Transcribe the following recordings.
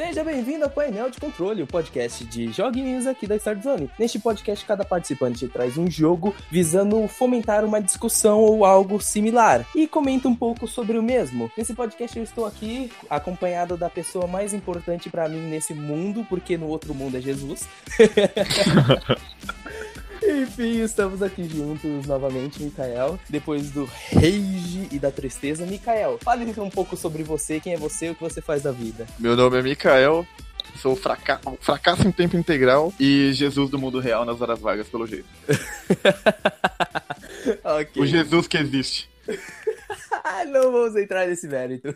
Seja bem-vindo ao Painel de Controle, o podcast de joguinhos aqui da Start Zone. Neste podcast, cada participante traz um jogo visando fomentar uma discussão ou algo similar e comenta um pouco sobre o mesmo. Nesse podcast, eu estou aqui acompanhado da pessoa mais importante para mim nesse mundo, porque no outro mundo é Jesus. Enfim, estamos aqui juntos novamente, Mikael. Depois do rage e da tristeza, Mikael, fale um pouco sobre você, quem é você e o que você faz da vida. Meu nome é Mikael, sou fraca fracasso em tempo integral e Jesus do mundo real nas horas vagas, pelo jeito. okay. O Jesus que existe. Não vamos entrar nesse mérito.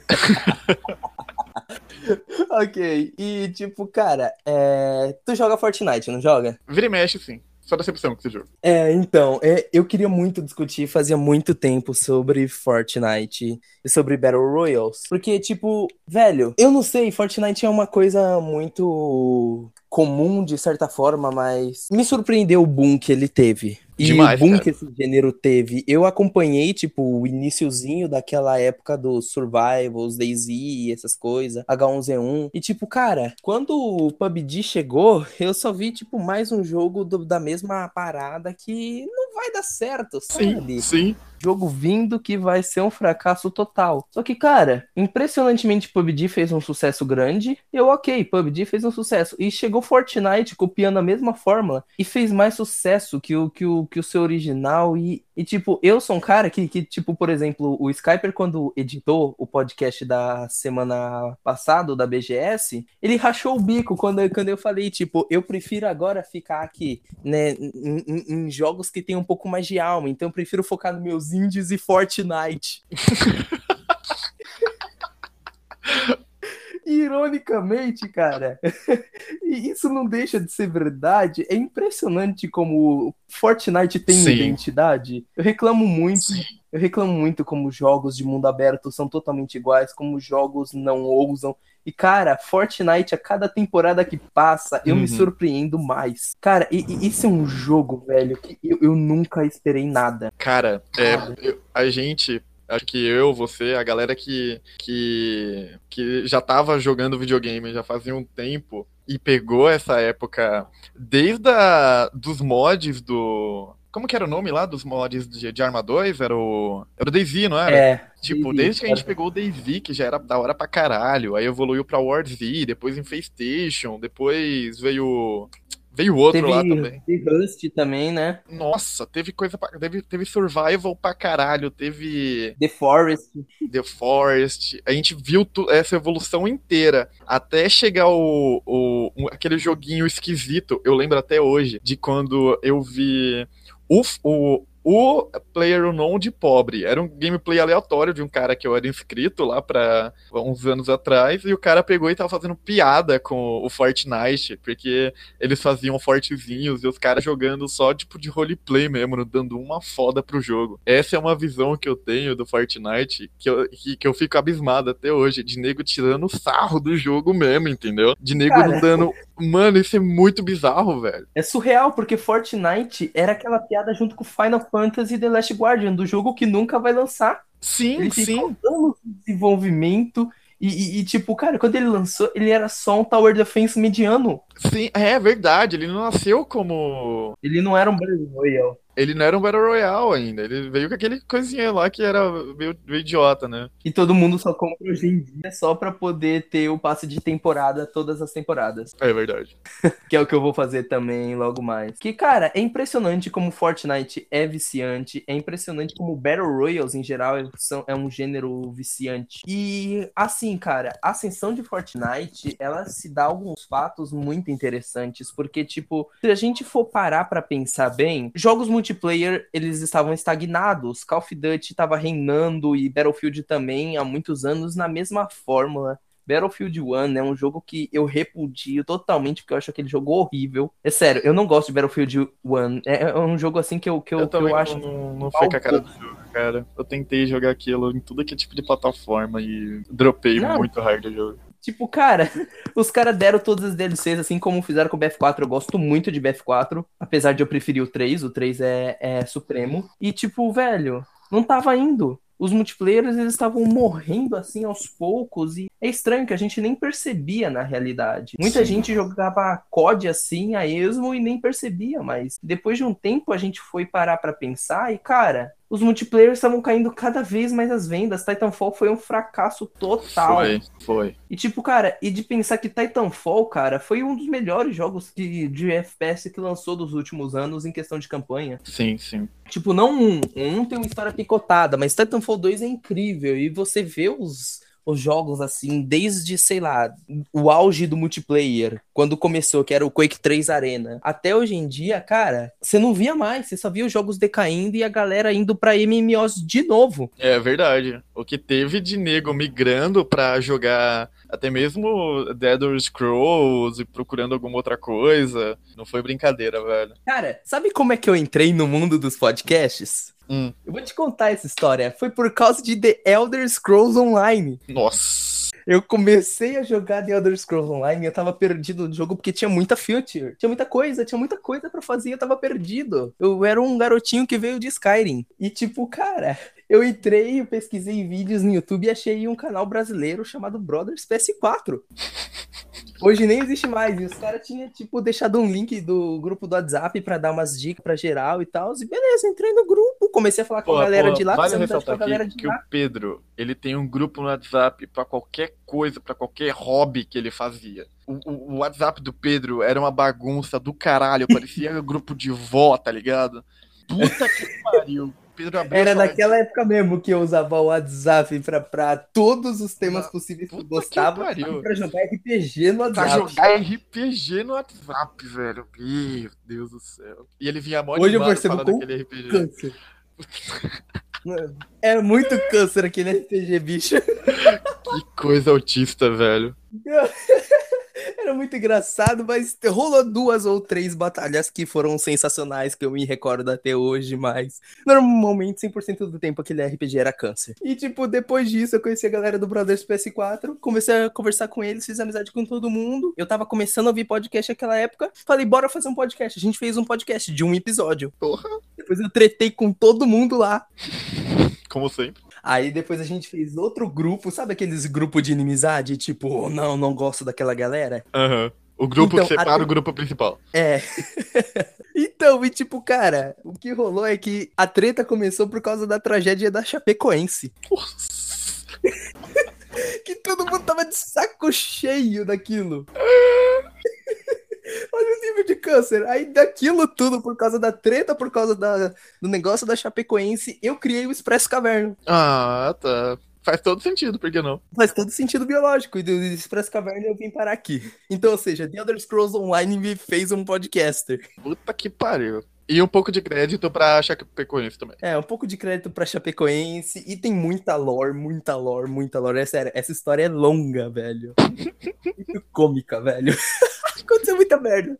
ok, e tipo, cara, é... tu joga Fortnite, não joga? Vira e mexe, sim só decepção com esse jogo. É, então, é, eu queria muito discutir, fazia muito tempo, sobre Fortnite e sobre Battle Royals. Porque, tipo, velho, eu não sei, Fortnite é uma coisa muito comum de certa forma, mas me surpreendeu o boom que ele teve. E Demais, o boom cara. que esse gênero teve. Eu acompanhei, tipo, o iníciozinho daquela época dos Survivals, DayZ, essas coisas, H1Z1. E, tipo, cara, quando o PUBG chegou, eu só vi, tipo, mais um jogo do, da mesma parada que não vai dar certo, sabe? Sim, sim jogo vindo que vai ser um fracasso total. Só que, cara, impressionantemente PUBG fez um sucesso grande. Eu, ok, PUBG fez um sucesso. E chegou Fortnite copiando a mesma fórmula e fez mais sucesso que o, que o, que o seu original. E, e, tipo, eu sou um cara que, que, tipo, por exemplo, o Skyper, quando editou o podcast da semana passada, da BGS, ele rachou o bico quando, quando eu falei, tipo, eu prefiro agora ficar aqui, né, em, em, em jogos que tem um pouco mais de alma. Então eu prefiro focar nos meus indies e Fortnite. Ironicamente, cara, e isso não deixa de ser verdade. É impressionante como Fortnite tem Sim. identidade. Eu reclamo muito. Sim. Eu reclamo muito como jogos de mundo aberto são totalmente iguais, como jogos não ousam. E, cara, Fortnite, a cada temporada que passa, eu uhum. me surpreendo mais. Cara, e, e, esse é um jogo, velho, que eu, eu nunca esperei nada. Cara, é, eu, a gente Acho que eu, você, a galera que, que, que já tava jogando videogame já fazia um tempo e pegou essa época desde a, dos mods do. Como que era o nome lá dos mods de, de Arma 2? Era o. Era o DayZ, não era? É. Tipo, desde que a gente pegou o DayZ, que já era da hora pra caralho, aí evoluiu pra War Z, depois Infestation, depois veio Veio outro teve, lá também. Teve Rust também, né? Nossa, teve coisa pra, teve, teve Survival pra caralho, teve. The Forest. The Forest. A gente viu essa evolução inteira. Até chegar o, o, aquele joguinho esquisito. Eu lembro até hoje de quando eu vi o, o, o Player Unknown de pobre. Era um gameplay aleatório de um cara que eu era inscrito lá para uns anos atrás, e o cara pegou e tava fazendo piada com o Fortnite, porque eles faziam fortezinhos e os caras jogando só tipo de roleplay mesmo, dando uma foda pro jogo. Essa é uma visão que eu tenho do Fortnite que eu, que, que eu fico abismado até hoje, de nego tirando sarro do jogo mesmo, entendeu? De nego cara... não dando. Mano, isso é muito bizarro, velho. É surreal, porque Fortnite era aquela piada junto com Final Fantasy The Last Guardian, do jogo que nunca vai lançar. Sim, ele sim. anos de desenvolvimento. E, e, e, tipo, cara, quando ele lançou, ele era só um Tower Defense mediano. Sim, é verdade. Ele não nasceu como. Ele não era um Battle Royale. Ele não era um Battle Royale ainda. Ele veio com aquele coisinha lá que era meio, meio idiota, né? E todo mundo só compra hoje em dia só pra poder ter o passe de temporada todas as temporadas. É verdade. que é o que eu vou fazer também logo mais. Que, cara, é impressionante como Fortnite é viciante. É impressionante como Battle Royals, em geral, são, é um gênero viciante. E, assim, cara, a ascensão de Fortnite, ela se dá alguns fatos muito interessantes. Porque, tipo, se a gente for parar pra pensar bem, jogos muito multiplayer eles estavam estagnados. Call of Duty estava reinando e Battlefield também há muitos anos na mesma fórmula. Battlefield 1 é um jogo que eu repudio totalmente, porque eu acho aquele jogo horrível. É sério, eu não gosto de Battlefield 1. É, é um jogo assim que eu, que eu, eu, que eu acho. Não, não foi com a cara do jogo, cara. Eu tentei jogar aquilo em tudo que é tipo de plataforma e dropei não. muito hard o jogo. Tipo, cara, os caras deram todas as DLCs, assim como fizeram com o BF4. Eu gosto muito de BF4, apesar de eu preferir o 3. O 3 é, é supremo. E, tipo, velho, não tava indo. os multiplayers eles estavam morrendo assim aos poucos e é estranho que a gente nem percebia na realidade. Muita Sim. gente jogava COD assim a esmo e nem percebia, mas depois de um tempo a gente foi parar para pensar e cara, os multiplayers estavam caindo cada vez mais as vendas. Titanfall foi um fracasso total. Foi, foi. E tipo, cara, e de pensar que Titanfall, cara, foi um dos melhores jogos que, de FPS que lançou dos últimos anos em questão de campanha. Sim, sim. Tipo, não um, um tem uma história picotada, mas Titanfall 2 é incrível. E você vê os os jogos assim, desde, sei lá, o auge do multiplayer, quando começou, que era o Quake 3 Arena, até hoje em dia, cara, você não via mais, você só via os jogos decaindo e a galera indo pra MMOs de novo. É verdade. O que teve de nego migrando pra jogar até mesmo Dead or Scrolls e procurando alguma outra coisa, não foi brincadeira, velho. Cara, sabe como é que eu entrei no mundo dos podcasts? Hum. Eu vou te contar essa história. Foi por causa de The Elder Scrolls Online. Nossa. Eu comecei a jogar The Elder Scrolls Online e eu tava perdido no jogo porque tinha muita feature. Tinha muita coisa, tinha muita coisa para fazer eu tava perdido. Eu era um garotinho que veio de Skyrim. E tipo, cara, eu entrei, eu pesquisei vídeos no YouTube e achei um canal brasileiro chamado Brothers PS4. Hoje nem existe mais. E os caras tinham, tipo, deixado um link do grupo do WhatsApp pra dar umas dicas pra geral e tal. E beleza, entrei no grupo, comecei a falar com a galera de lá. Vale ressaltar com a galera de que lá. o Pedro, ele tem um grupo no WhatsApp pra qualquer coisa, pra qualquer hobby que ele fazia. O, o, o WhatsApp do Pedro era uma bagunça do caralho, parecia um grupo de vó, tá ligado? Puta que pariu. Pedro Era naquela época mesmo que eu usava o WhatsApp pra, pra todos os temas ah, possíveis que eu gostava que pra jogar RPG no WhatsApp. Pra jogar RPG no WhatsApp, velho. Meu Deus do céu. E ele vinha mó Hoje eu percebo com RPG. câncer. É muito câncer aquele RPG, bicho. Que coisa autista, velho. Era muito engraçado, mas rolou duas ou três batalhas que foram sensacionais, que eu me recordo até hoje, mas normalmente 100% do tempo aquele RPG era câncer. E tipo, depois disso eu conheci a galera do Brothers PS4, comecei a conversar com eles, fiz amizade com todo mundo. Eu tava começando a ouvir podcast naquela época, falei, bora fazer um podcast. A gente fez um podcast de um episódio. Porra. Depois eu tretei com todo mundo lá. Como sempre. Aí depois a gente fez outro grupo, sabe aqueles grupos de inimizade? Tipo, não, não gosto daquela galera? Aham. Uhum. O grupo então, que separa a... o grupo principal. É. então, e tipo, cara, o que rolou é que a treta começou por causa da tragédia da Chapecoense. Nossa. que todo mundo tava de saco cheio daquilo. Olha o nível de câncer. Aí daquilo tudo, por causa da treta, por causa da, do negócio da Chapecoense, eu criei o Expresso Caverna. Ah, tá. Faz todo sentido, por que não? Faz todo sentido biológico. E do Expresso Caverna eu vim parar aqui. Então, ou seja, The Elder Scrolls Online me fez um podcaster. Puta que pariu. E um pouco de crédito pra Chapecoense também. É, um pouco de crédito pra Chapecoense. E tem muita lore, muita lore, muita lore. É sério, essa história é longa, velho. Muito cômica, velho. Aconteceu muita merda.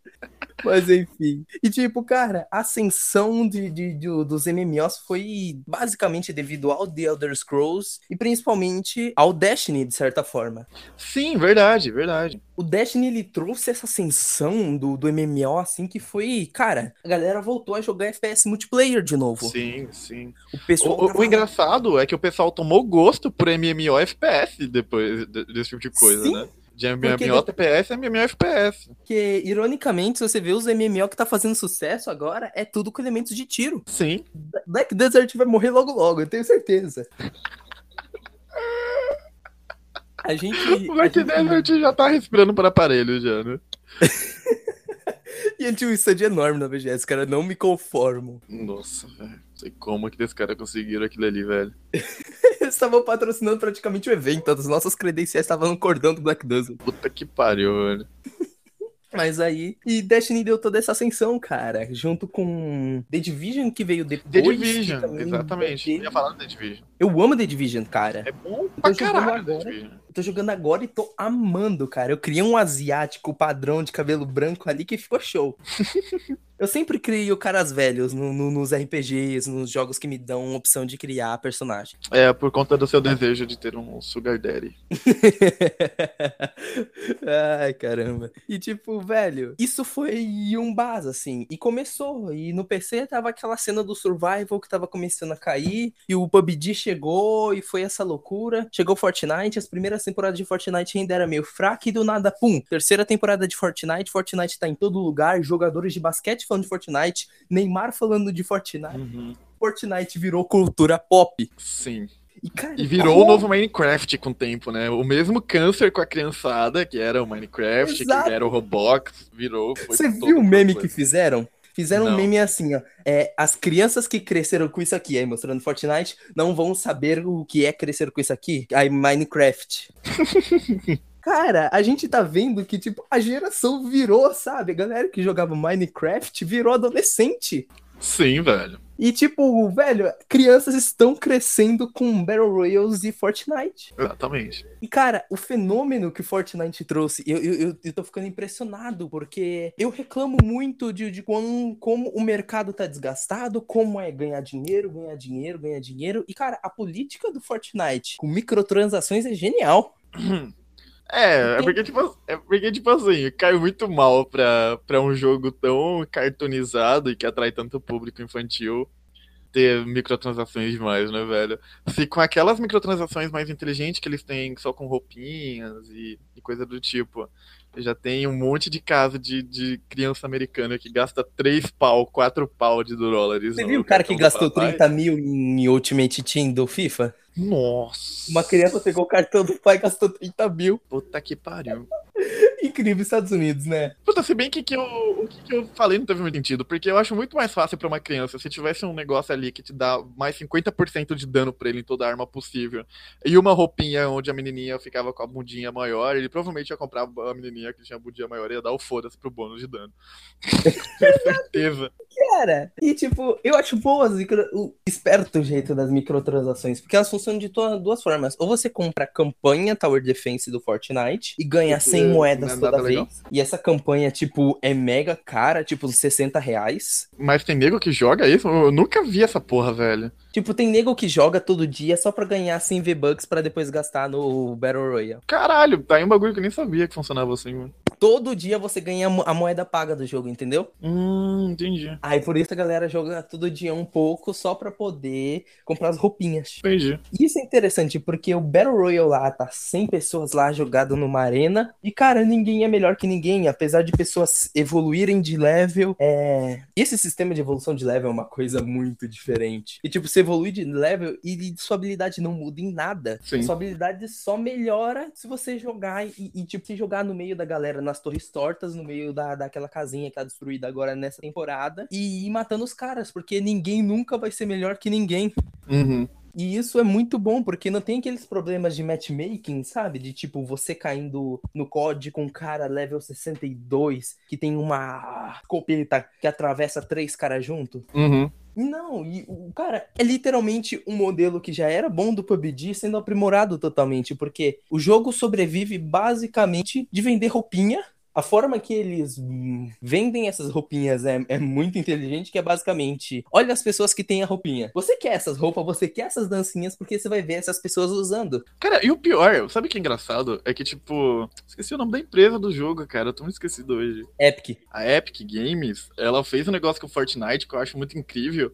Mas enfim. E tipo, cara, a ascensão de, de, de, dos MMOs foi basicamente devido ao The Elder Scrolls e principalmente ao Destiny, de certa forma. Sim, verdade, verdade. O Destiny ele trouxe essa ascensão do, do MMO, assim, que foi, cara, a galera voltou a jogar FPS multiplayer de novo. Sim, sim. O, pessoal o, tava... o engraçado é que o pessoal tomou gosto por MMO FPS depois desse tipo de coisa, sim. né? De MMO TPS é MMO FPS. Porque, ironicamente, se você vê os MMO que tá fazendo sucesso agora, é tudo com elementos de tiro. Sim. Black Desert vai morrer logo logo, eu tenho certeza. A gente. O Black gente... Desert já tá respirando por aparelho já, né? e a gente um stand enorme na BGS, cara, não me conformo. Nossa, velho. Sei como que esse cara conseguiram aquilo ali, velho. Eles estavam patrocinando praticamente o evento, as nossas credenciais estavam no cordão do Black Desert. Puta que pariu, velho. Mas aí. E Destiny deu toda essa ascensão, cara. Junto com The Division, que veio depois. The Division, exatamente. Eu ia falar do The Division. Eu amo The Division, cara. É bom pra caralho. Agora, eu tô jogando agora e tô amando, cara. Eu criei um asiático padrão de cabelo branco ali que ficou show. Eu sempre crio caras velhos no, no, nos RPGs, nos jogos que me dão opção de criar personagem. É, por conta do seu desejo de ter um Sugar Daddy. Ai, caramba. E tipo, velho, isso foi um base, assim. E começou. E no PC tava aquela cena do Survival que tava começando a cair. E o PUBG chegou e foi essa loucura. Chegou Fortnite, as primeiras temporadas de Fortnite ainda era meio fraca e do nada, pum. Terceira temporada de Fortnite, Fortnite tá em todo lugar. Jogadores de basquete falando de Fortnite, Neymar falando de Fortnite. Uhum. Fortnite virou cultura pop. Sim. E, cara, e virou o novo Minecraft com o tempo, né? O mesmo câncer com a criançada, que era o Minecraft, Exato. que era o Roblox, virou. Você viu o meme que fizeram? Fizeram não. um meme assim, ó. É, as crianças que cresceram com isso aqui, aí mostrando Fortnite, não vão saber o que é crescer com isso aqui. Aí Minecraft. Cara, a gente tá vendo que, tipo, a geração virou, sabe? A galera que jogava Minecraft virou adolescente. Sim, velho. E, tipo, velho, crianças estão crescendo com Battle Royals e Fortnite. Exatamente. E, cara, o fenômeno que Fortnite trouxe, eu, eu, eu tô ficando impressionado, porque eu reclamo muito de, de como, como o mercado tá desgastado, como é ganhar dinheiro, ganhar dinheiro, ganhar dinheiro. E, cara, a política do Fortnite com microtransações é genial. É, é porque, tipo, é porque, tipo assim, caiu muito mal pra, pra um jogo tão cartoonizado e que atrai tanto público infantil ter microtransações demais, né, velho? Se com aquelas microtransações mais inteligentes que eles têm só com roupinhas e, e coisa do tipo, já tem um monte de caso de, de criança americana que gasta 3 pau, 4 pau de dólares. Você viu o cara que gastou 30 mil em Ultimate Team do FIFA? Nossa. Uma criança pegou o cartão do pai e gastou 30 mil. Puta que pariu. Incrível, Estados Unidos, né? Puta, se bem que, que eu, o que, que, eu falei não teve muito sentido, porque eu acho muito mais fácil para uma criança se tivesse um negócio ali que te dá mais 50% de dano pra ele em toda arma possível, e uma roupinha onde a menininha ficava com a bundinha maior, ele provavelmente ia comprar a menininha que tinha a bundinha maior e ia dar o foda-se pro bônus de dano. Com certeza. Cara, e tipo, eu acho boas o esperto jeito das microtransações, porque elas funcionam de duas formas. Ou você compra a campanha Tower Defense do Fortnite e ganha 100 moedas é toda vez. Legal. E essa campanha, tipo, é mega cara, tipo, 60 reais. Mas tem nego que joga isso? Eu nunca vi essa porra, velho. Tipo, tem nego que joga todo dia só pra ganhar 100 V-Bucks pra depois gastar no Battle Royale. Caralho, tá aí um bagulho que eu nem sabia que funcionava assim, mano. Todo dia você ganha a moeda paga do jogo, entendeu? Hum, entendi. Aí por isso a galera joga todo dia um pouco só pra poder comprar as roupinhas. Entendi. Isso é interessante porque o Battle Royale lá tá 100 pessoas lá jogado numa arena e, cara, ninguém é melhor que ninguém. Apesar de pessoas evoluírem de level, é... esse sistema de evolução de level é uma coisa muito diferente. E, tipo, você evolui de level e sua habilidade não muda em nada. Sim. Sua habilidade só melhora se você jogar e, e, tipo, se jogar no meio da galera, nas torres tortas, no meio da, daquela casinha que tá destruída agora nessa temporada, e ir matando os caras, porque ninguém nunca vai ser melhor que ninguém. Uhum. E isso é muito bom, porque não tem aqueles problemas de matchmaking, sabe? De tipo, você caindo no COD com um cara level 62, que tem uma copeta que atravessa três caras junto. Uhum. Não, e o cara é literalmente um modelo que já era bom do PUBG sendo aprimorado totalmente, porque o jogo sobrevive basicamente de vender roupinha a forma que eles vendem essas roupinhas é, é, muito inteligente, que é basicamente, olha as pessoas que têm a roupinha. Você quer essas roupas, você quer essas dancinhas, porque você vai ver essas pessoas usando. Cara, e o pior, sabe o que é engraçado? É que, tipo, esqueci o nome da empresa do jogo, cara, eu tô muito esquecido hoje. Epic. A Epic Games, ela fez um negócio com o Fortnite que eu acho muito incrível,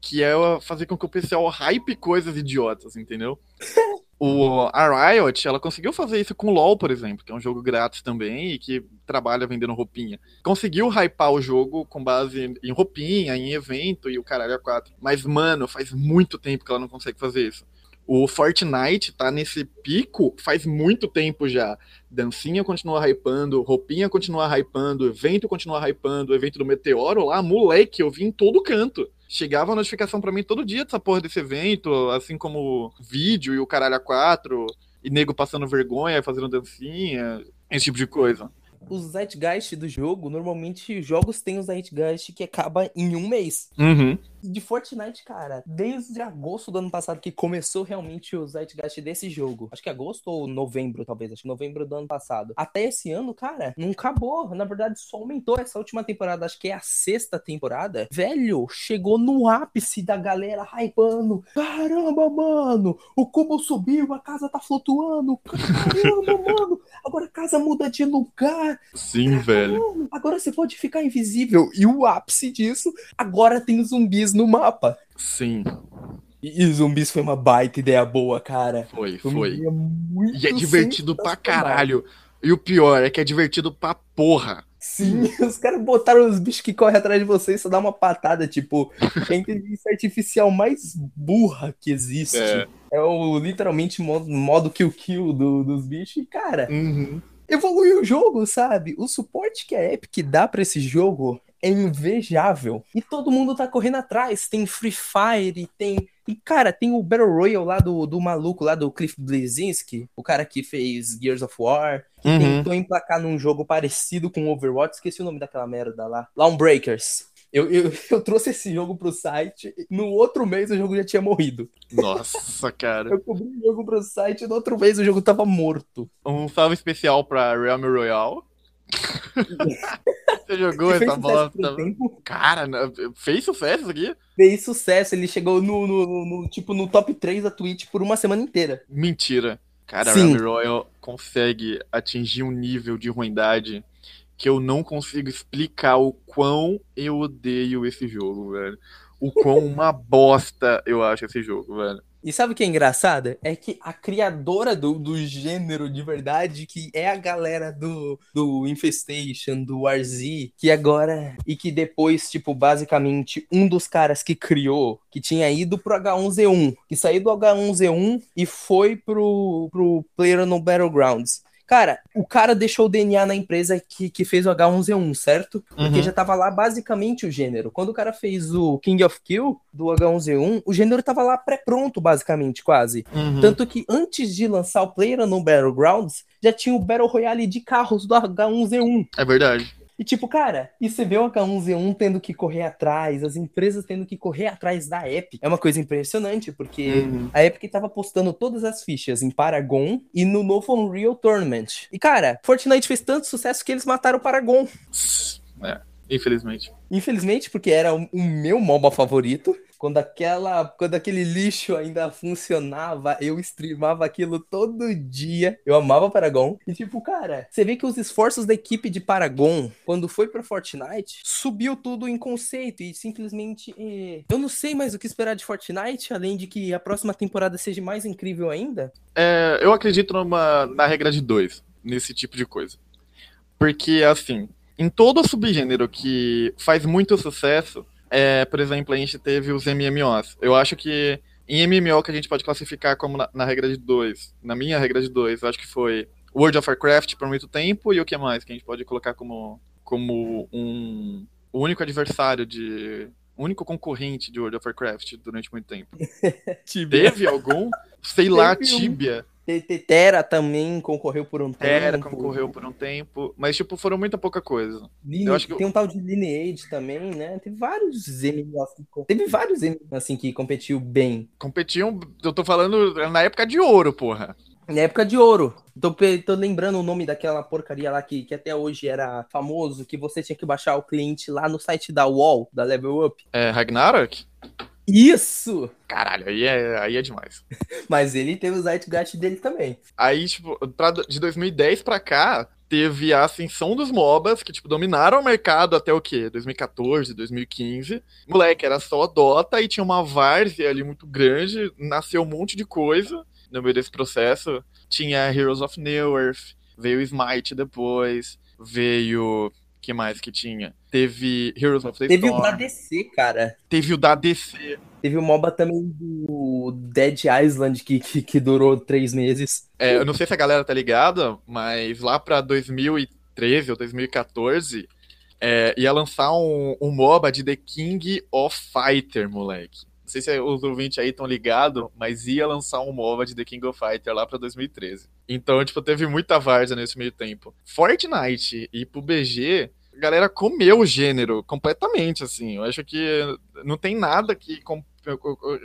que é fazer com que o pessoal hype coisas idiotas, entendeu? O, a Riot, ela conseguiu fazer isso com o LoL, por exemplo, que é um jogo grátis também e que trabalha vendendo roupinha. Conseguiu hypar o jogo com base em roupinha, em evento e o caralho a quatro. Mas, mano, faz muito tempo que ela não consegue fazer isso. O Fortnite tá nesse pico faz muito tempo já. Dancinha continua hypando, roupinha continua hypando, evento continua hypando, evento do Meteoro lá, moleque, eu vi em todo canto. Chegava a notificação para mim todo dia dessa porra desse evento, assim como vídeo e o caralho a quatro, e nego passando vergonha, fazendo dancinha, esse tipo de coisa os Zeitgeist do jogo, normalmente jogos têm o Zeitgeist que acaba em um mês. Uhum. De Fortnite, cara, desde agosto do ano passado que começou realmente o Zeitgeist desse jogo. Acho que agosto ou novembro, talvez. Acho que novembro do ano passado. Até esse ano, cara, não acabou. Na verdade, só aumentou essa última temporada. Acho que é a sexta temporada. Velho, chegou no ápice da galera hypando. Caramba, mano, o cubo subiu, a casa tá flutuando. Caramba, mano, agora a casa muda de lugar. Sim, Caramba, velho. Agora você pode ficar invisível. E o ápice disso, agora tem zumbis no mapa. Sim. E, e zumbis foi uma baita ideia boa, cara. Foi, foi. foi. E é divertido pra caralho. E o pior é que é divertido pra porra. Sim, os caras botaram os bichos que correm atrás de você e só dá uma patada, tipo, é a inteligência artificial mais burra que existe. É, é o literalmente modo, modo kill-kill do, dos bichos. E, cara, uhum. evoluiu o jogo, sabe? O suporte que a Epic dá pra esse jogo é invejável. E todo mundo tá correndo atrás. Tem Free Fire, tem. E, cara, tem o Battle Royale lá do, do maluco lá do Cliff Blazinski, o cara que fez Gears of War, que uhum. tentou emplacar num jogo parecido com Overwatch, esqueci o nome daquela merda lá. Breakers. Eu, eu, eu, trouxe esse jogo pro site, no outro mês o jogo já tinha morrido. Nossa, cara. eu cobri o jogo pro site, no outro mês o jogo tava morto. Um salve especial pra Realm Royale. Você jogou essa bola? Cara, fez sucesso isso aqui? Fez sucesso, ele chegou no, no, no, tipo, no top 3 da Twitch por uma semana inteira. Mentira. Cara, Sim. Rami Royal consegue atingir um nível de ruindade que eu não consigo explicar o quão eu odeio esse jogo, velho. O quão uma bosta eu acho esse jogo, velho. E sabe o que é engraçado? É que a criadora do, do gênero de verdade, que é a galera do, do Infestation, do RZ, que agora. E que depois, tipo, basicamente, um dos caras que criou, que tinha ido pro H1Z1, que saiu do H1Z1 e foi pro, pro Player no Battlegrounds. Cara, o cara deixou o DNA na empresa que, que fez o H1Z1, certo? Porque uhum. já tava lá basicamente o gênero. Quando o cara fez o King of Kill do H1Z1, o gênero tava lá pré-pronto, basicamente, quase. Uhum. Tanto que antes de lançar o Player no Battlegrounds, já tinha o Battle Royale de carros do H1Z1. É verdade. E tipo, cara, e você vê o H1Z1 tendo que correr atrás, as empresas tendo que correr atrás da Epic. É uma coisa impressionante, porque uhum. a Epic tava postando todas as fichas em Paragon e no novo Unreal Tournament. E cara, Fortnite fez tanto sucesso que eles mataram o Paragon. É, infelizmente. Infelizmente, porque era o meu MOBA favorito. Quando aquela, quando aquele lixo ainda funcionava, eu streamava aquilo todo dia. Eu amava Paragon. E tipo, cara, você vê que os esforços da equipe de Paragon, quando foi para Fortnite, subiu tudo em conceito e simplesmente eh, eu não sei mais o que esperar de Fortnite, além de que a próxima temporada seja mais incrível ainda. É, eu acredito numa na regra de dois nesse tipo de coisa. Porque assim, em todo subgênero que faz muito sucesso, é, por exemplo, a gente teve os MMOs. Eu acho que em MMO que a gente pode classificar como na, na regra de dois, na minha regra de dois, acho que foi World of Warcraft por muito tempo e o que mais que a gente pode colocar como, como um único adversário de único concorrente de World of Warcraft durante muito tempo. Teve algum? Sei lá, Tibia. Terra também concorreu por um Terra tempo. Terra concorreu por um tempo, mas tipo, foram muita pouca coisa. Line... Eu acho que... Tem um tal de Lineage também, né? Teve vários MMOs que... Teve vários MMOs assim que competiu bem. Competiam, eu tô falando na época de ouro, porra. Na época de ouro. Tô, tô lembrando o nome daquela porcaria lá que, que até hoje era famoso, que você tinha que baixar o cliente lá no site da UOL, da Level Up. É, Ragnarok? Isso! Caralho, aí é, aí é demais. Mas ele teve o Zeitgeist dele também. Aí, tipo, pra, de 2010 pra cá, teve a ascensão dos MOBAs, que, tipo, dominaram o mercado até o quê? 2014, 2015. Moleque, era só Dota e tinha uma várzea ali muito grande, nasceu um monte de coisa no meio desse processo. Tinha Heroes of New Earth, veio Smite depois, veio que mais que tinha? Teve Heroes of the Teve Storm. o da DC, cara. Teve o da DC. Teve o MOBA também do Dead Island, que, que, que, durou três meses. É, eu não sei se a galera tá ligada, mas lá pra 2013 ou 2014, é, ia lançar um, um MOBA de The King of Fighter, moleque. Não sei se os ouvintes aí estão ligados, mas ia lançar um MOBA de The King of Fighter lá pra 2013. Então, tipo, teve muita várzea nesse meio tempo. Fortnite e pro BG a galera comeu o gênero completamente, assim. Eu acho que não tem nada que com,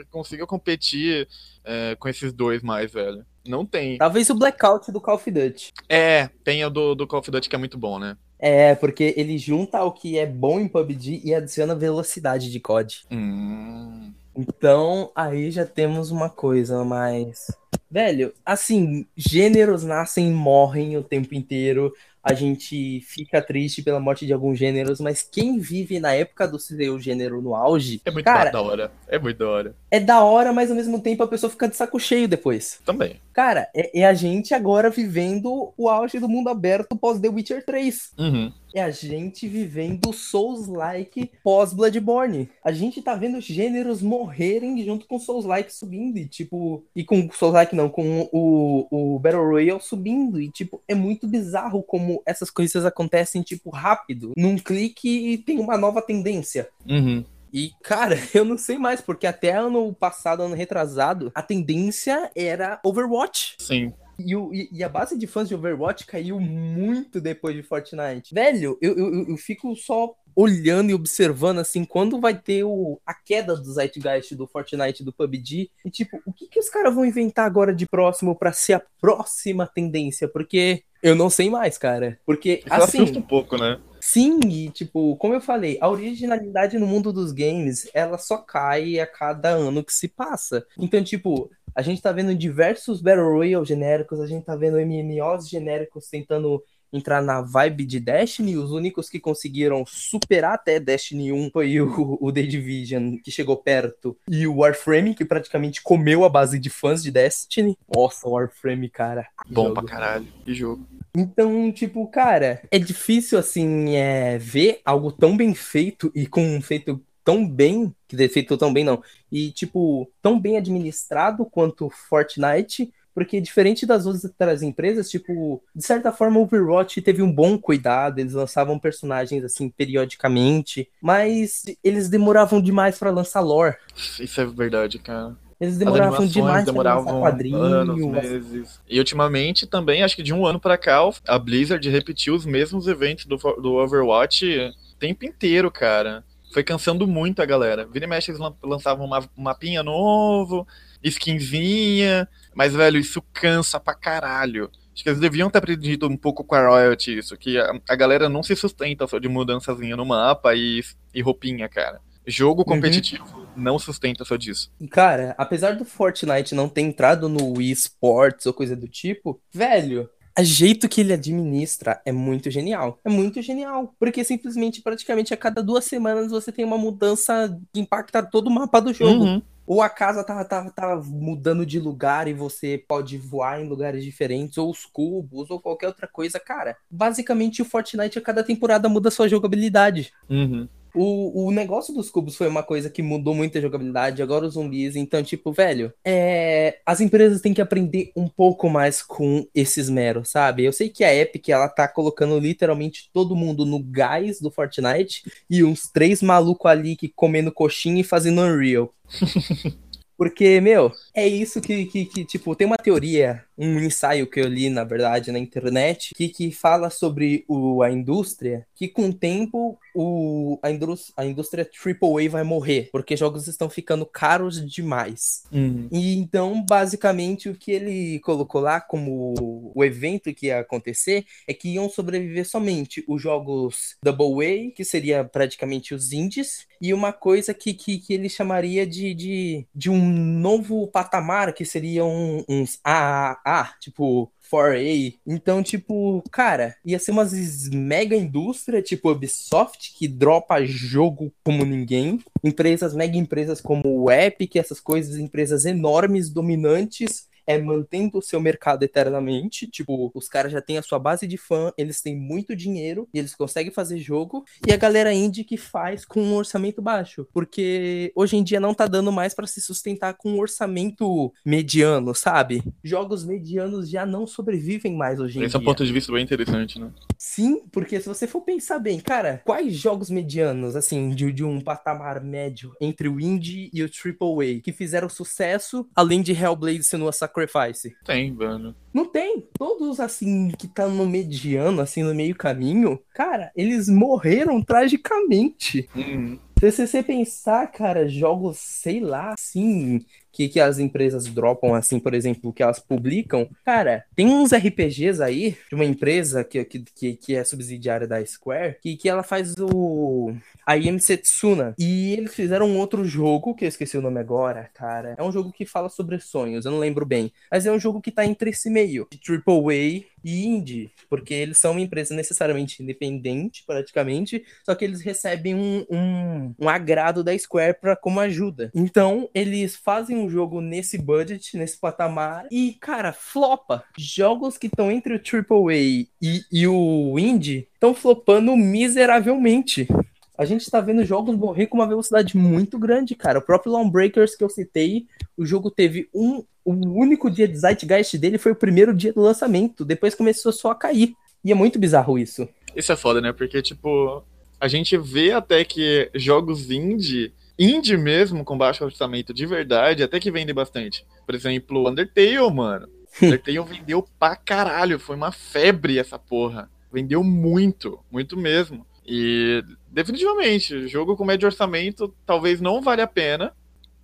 consiga competir é, com esses dois mais, velho. Não tem. Talvez o Blackout do Call of Duty. É, tem o do, do Call of Duty que é muito bom, né? É, porque ele junta o que é bom em PUBG e adiciona velocidade de COD. Hum. Então, aí já temos uma coisa mais. Velho, assim, gêneros nascem e morrem o tempo inteiro a gente fica triste pela morte de alguns gêneros, mas quem vive na época do seu gênero no auge. É muito cara, da hora. É muito da hora. É da hora, mas ao mesmo tempo a pessoa fica de saco cheio depois. Também. Cara, é, é a gente agora vivendo o auge do mundo aberto pós The Witcher 3. Uhum. É a gente vivendo Souls-like pós-Bloodborne. A gente tá vendo gêneros morrerem junto com Souls-like subindo. E, tipo. E com Souls-like não, com o, o Battle Royale subindo. E, tipo, é muito bizarro como essas coisas acontecem, tipo, rápido. Num clique e tem uma nova tendência. Uhum. E, cara, eu não sei mais, porque até ano passado, ano retrasado, a tendência era Overwatch. Sim. E, o, e, a base de fãs de Overwatch caiu muito depois de Fortnite. Velho, eu, eu, eu fico só olhando e observando assim quando vai ter o, a queda do Zeitgeist do Fortnite do PUBG e tipo o que que os caras vão inventar agora de próximo para ser a próxima tendência? Porque eu não sei mais cara. Porque Isso assim assusta um pouco né? sim e tipo como eu falei a originalidade no mundo dos games ela só cai a cada ano que se passa. Então tipo a gente tá vendo diversos Battle Royale genéricos, a gente tá vendo MMOs genéricos tentando entrar na vibe de Destiny. Os únicos que conseguiram superar até Destiny 1 foi o, o The Division, que chegou perto, e o Warframe, que praticamente comeu a base de fãs de Destiny. Nossa, Warframe, cara. Bom jogo. pra caralho. Que jogo. Então, tipo, cara, é difícil, assim, é, ver algo tão bem feito e com um feito tão bem, que feito tão bem não, e tipo, tão bem administrado quanto Fortnite, porque diferente das outras empresas, tipo, de certa forma o Overwatch teve um bom cuidado, eles lançavam personagens assim periodicamente, mas eles demoravam demais para lançar lore. Isso é verdade, cara. Eles demoravam demais demoravam quadrinho, anos, meses. E ultimamente também, acho que de um ano para cá, a Blizzard repetiu os mesmos eventos do, do Overwatch o tempo inteiro, cara foi cansando muito a galera. Vira e mexe, eles lançavam uma, um mapinha novo, skinzinha, mas, velho, isso cansa pra caralho. Acho que eles deviam ter aprendido um pouco com a Royalty isso, que a, a galera não se sustenta só de mudançazinha no mapa e, e roupinha, cara. Jogo uhum. competitivo uhum. não sustenta só disso. Cara, apesar do Fortnite não ter entrado no Wii Sports ou coisa do tipo, velho, o jeito que ele administra é muito genial. É muito genial. Porque simplesmente, praticamente a cada duas semanas, você tem uma mudança que impacta todo o mapa do jogo. Uhum. Ou a casa tá, tá, tá mudando de lugar e você pode voar em lugares diferentes, ou os cubos, ou qualquer outra coisa. Cara, basicamente o Fortnite a cada temporada muda sua jogabilidade. Uhum. O, o negócio dos cubos foi uma coisa que mudou muito a jogabilidade, agora os zumbis, então, tipo, velho, é... as empresas têm que aprender um pouco mais com esses meros, sabe? Eu sei que a Epic, ela tá colocando literalmente todo mundo no gás do Fortnite e uns três malucos ali que comendo coxinha e fazendo Unreal. Porque, meu, é isso que, que, que, tipo, tem uma teoria, um ensaio que eu li, na verdade, na internet, que, que fala sobre o, a indústria, que com o tempo o, a, indústria, a indústria AAA vai morrer, porque jogos estão ficando caros demais. Uhum. E então, basicamente, o que ele colocou lá como o evento que ia acontecer é que iam sobreviver somente os jogos Double A, que seria praticamente os indies, e uma coisa que, que, que ele chamaria de, de, de um novo patamar, que seriam uns AAA, tipo 4A. Então, tipo, cara, ia ser umas mega indústria, tipo Ubisoft, que dropa jogo como ninguém. Empresas, mega empresas como o Epic, essas coisas, empresas enormes, dominantes é mantendo o seu mercado eternamente. Tipo, os caras já têm a sua base de fã, eles têm muito dinheiro e eles conseguem fazer jogo. E a galera indie que faz com um orçamento baixo. Porque hoje em dia não tá dando mais para se sustentar com um orçamento mediano, sabe? Jogos medianos já não sobrevivem mais hoje em Esse dia. Esse é um ponto de vista bem interessante, né? Sim, porque se você for pensar bem, cara, quais jogos medianos, assim, de, de um patamar médio entre o indie e o AAA que fizeram sucesso, além de Hellblade sendo essa Sacrifice? Tem, mano. Não tem. Todos, assim, que tá no mediano, assim, no meio caminho, cara, eles morreram tragicamente. Uhum. Se você pensar, cara, jogos, sei lá, assim, que, que as empresas dropam, assim, por exemplo, que elas publicam, cara, tem uns RPGs aí, de uma empresa que, que, que é subsidiária da Square, que, que ela faz o. A IM Setsuna. E eles fizeram um outro jogo, que eu esqueci o nome agora, cara. É um jogo que fala sobre sonhos, eu não lembro bem. Mas é um jogo que tá entre esse meio, de AAA e indie, porque eles são uma empresa necessariamente independente, praticamente, só que eles recebem um, um, um agrado da Square pra, como ajuda. Então, eles fazem um jogo nesse budget, nesse patamar, e, cara, flopa. Jogos que estão entre o AAA e, e o indie estão flopando miseravelmente. A gente tá vendo jogos morrer com uma velocidade muito grande, cara. O próprio Lawbreakers que eu citei, o jogo teve um. O único dia de Zeitgeist dele foi o primeiro dia do lançamento. Depois começou só a cair. E é muito bizarro isso. Isso é foda, né? Porque, tipo, a gente vê até que jogos indie, indie mesmo, com baixo orçamento de verdade, até que vendem bastante. Por exemplo, Undertale, mano. Undertale vendeu pra caralho. Foi uma febre essa porra. Vendeu muito, muito mesmo. E definitivamente, jogo com médio orçamento talvez não valha a pena.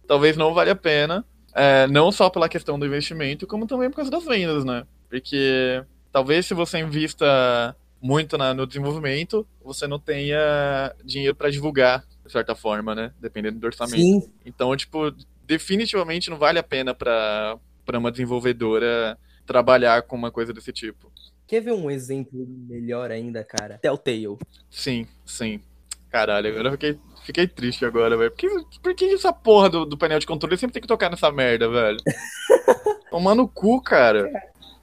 Talvez não valha a pena. É, não só pela questão do investimento, como também por causa das vendas, né? Porque talvez se você invista muito na, no desenvolvimento, você não tenha dinheiro para divulgar, de certa forma, né? Dependendo do orçamento. Sim. Então, tipo, definitivamente não vale a pena para uma desenvolvedora trabalhar com uma coisa desse tipo. Quer ver um exemplo melhor ainda, cara? Telltale. Sim, sim. Caralho, agora eu fiquei, fiquei triste agora, velho. Por que, por que essa porra do, do painel de controle sempre tem que tocar nessa merda, velho? Tomando cu, cara.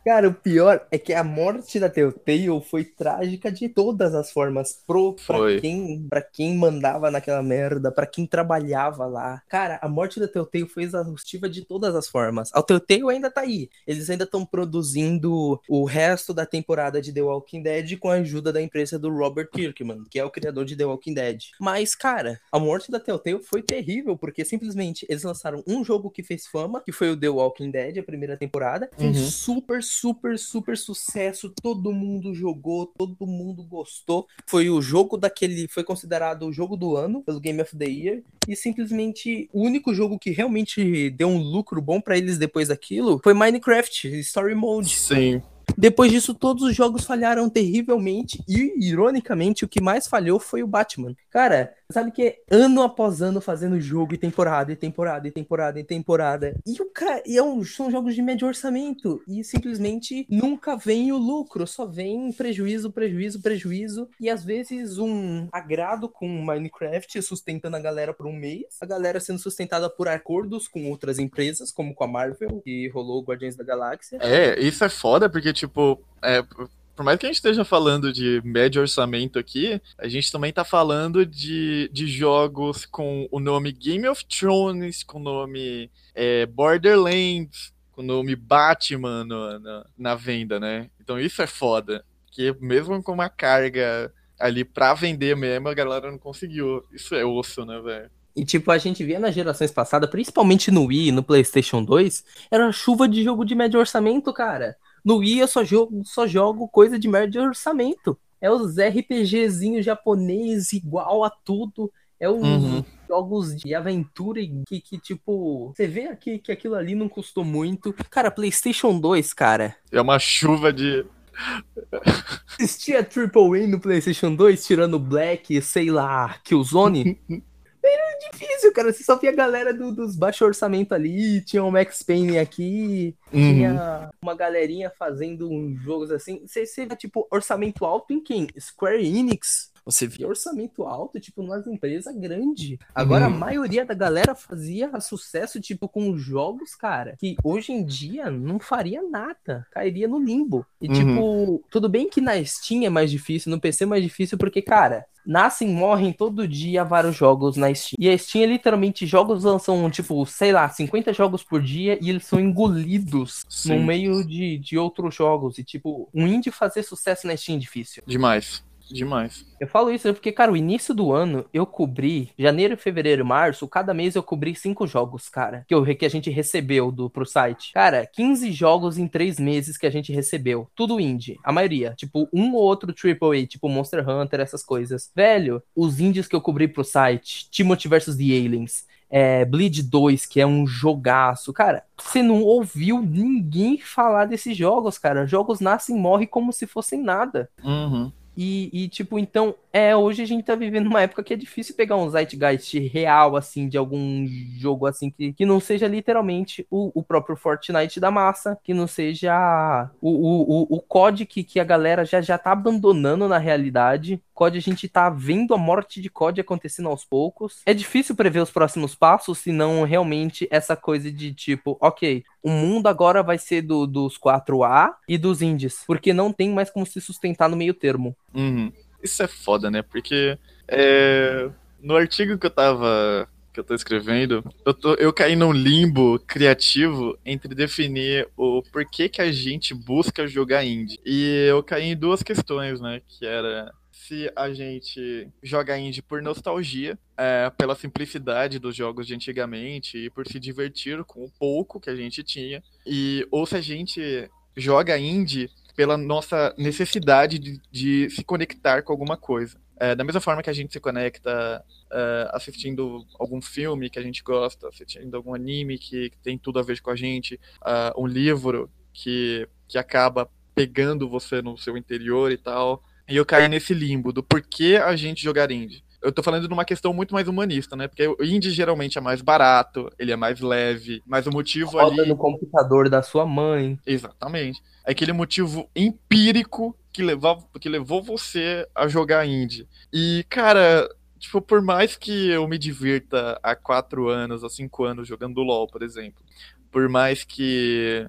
Cara, o pior é que a morte da Telltale foi trágica de todas as formas. Pro, pra, foi. quem, pra quem mandava naquela merda, pra quem trabalhava lá. Cara, a morte da Telltale foi exaustiva de todas as formas. A Telltale ainda tá aí. Eles ainda estão produzindo o resto da temporada de The Walking Dead com a ajuda da empresa do Robert Kirkman, que é o criador de The Walking Dead. Mas, cara, a morte da Telltale foi terrível, porque simplesmente eles lançaram um jogo que fez fama, que foi o The Walking Dead, a primeira temporada. Uhum. super, super, super sucesso. Todo mundo jogou, todo mundo gostou. Foi o jogo daquele. Foi considerado o jogo do ano pelo Game of the Year. E simplesmente o único jogo que realmente deu um lucro bom para eles depois daquilo foi Minecraft Story Mode. Sim. Depois disso, todos os jogos falharam terrivelmente e, ironicamente, o que mais falhou foi o Batman. Cara, sabe que é ano após ano fazendo jogo e temporada, e temporada, e temporada, e temporada. E o cara, e é um, são jogos de médio orçamento. E simplesmente nunca vem o lucro, só vem prejuízo, prejuízo, prejuízo. E às vezes um agrado com Minecraft sustentando a galera por um mês, a galera sendo sustentada por acordos com outras empresas, como com a Marvel, que rolou Guardiões da Galáxia. É, isso é foda, porque, tipo, é, por mais que a gente esteja falando de médio orçamento aqui, a gente também está falando de, de jogos com o nome Game of Thrones, com o nome é, Borderlands, com o nome Batman no, na, na venda, né? Então isso é foda. Que mesmo com uma carga ali pra vender mesmo, a galera não conseguiu. Isso é osso, né, velho? E tipo, a gente via nas gerações passadas, principalmente no Wii e no PlayStation 2, era chuva de jogo de médio orçamento, cara. No Wii eu só jogo, só jogo coisa de médio orçamento. É os RPGzinhos japonês igual a tudo. É os uhum. jogos de aventura que, que, tipo, você vê aqui que aquilo ali não custou muito. Cara, PlayStation 2, cara. É uma chuva de. Existia Triple A no PlayStation 2, tirando Black, sei lá, Killzone. Era difícil, cara. Você só via a galera do, dos baixo orçamento ali, tinha o Max Payne aqui, uhum. tinha uma galerinha fazendo uns jogos assim. Você, você vê, tipo, orçamento alto em quem? Square Enix, você via orçamento alto, tipo, nas empresas grandes. Agora, uhum. a maioria da galera fazia sucesso, tipo, com jogos, cara, que hoje em dia não faria nada. Cairia no limbo. E, uhum. tipo, tudo bem que na Steam é mais difícil, no PC é mais difícil, porque, cara, nascem morrem todo dia vários jogos na Steam. E a Steam é literalmente jogos lançam, tipo, sei lá, 50 jogos por dia e eles são engolidos Sim. no meio de, de outros jogos. E, tipo, um indie fazer sucesso na Steam é difícil. Demais. Demais. Eu falo isso porque, cara, o início do ano eu cobri, janeiro, fevereiro, março, cada mês eu cobri cinco jogos, cara, que, eu, que a gente recebeu do, pro site. Cara, 15 jogos em três meses que a gente recebeu. Tudo indie, a maioria. Tipo, um ou outro AAA, tipo Monster Hunter, essas coisas. Velho, os indies que eu cobri pro site, Timothy vs. The Aliens, é, Bleed 2, que é um jogaço. Cara, você não ouviu ninguém falar desses jogos, cara. Jogos nascem e morrem como se fossem nada. Uhum. E, e, tipo, então, é, hoje a gente tá vivendo uma época que é difícil pegar um zeitgeist real, assim, de algum jogo, assim, que, que não seja literalmente o, o próprio Fortnite da massa, que não seja o, o, o, o COD que, que a galera já, já tá abandonando na realidade. COD a gente tá vendo a morte de COD acontecendo aos poucos. É difícil prever os próximos passos, se não realmente essa coisa de tipo, ok, o mundo agora vai ser do, dos 4A e dos indies, porque não tem mais como se sustentar no meio termo. Uhum. Isso é foda, né? Porque é, no artigo que eu tava. que eu tô escrevendo, eu, tô, eu caí num limbo criativo entre definir o porquê que a gente busca jogar indie. E eu caí em duas questões, né? Que era se a gente joga indie por nostalgia, é, pela simplicidade dos jogos de antigamente e por se divertir com o pouco que a gente tinha, e ou se a gente joga indie pela nossa necessidade de, de se conectar com alguma coisa. É, da mesma forma que a gente se conecta é, assistindo algum filme que a gente gosta, assistindo algum anime que, que tem tudo a ver com a gente, uh, um livro que, que acaba pegando você no seu interior e tal. E eu caí nesse limbo do porquê a gente jogar indie. Eu tô falando de uma questão muito mais humanista, né? Porque o indie geralmente é mais barato, ele é mais leve, mas o motivo Roda ali... no computador da sua mãe. Exatamente. É aquele motivo empírico que, levava, que levou você a jogar indie. E, cara, tipo, por mais que eu me divirta há quatro anos, há cinco anos jogando LoL, por exemplo, por mais que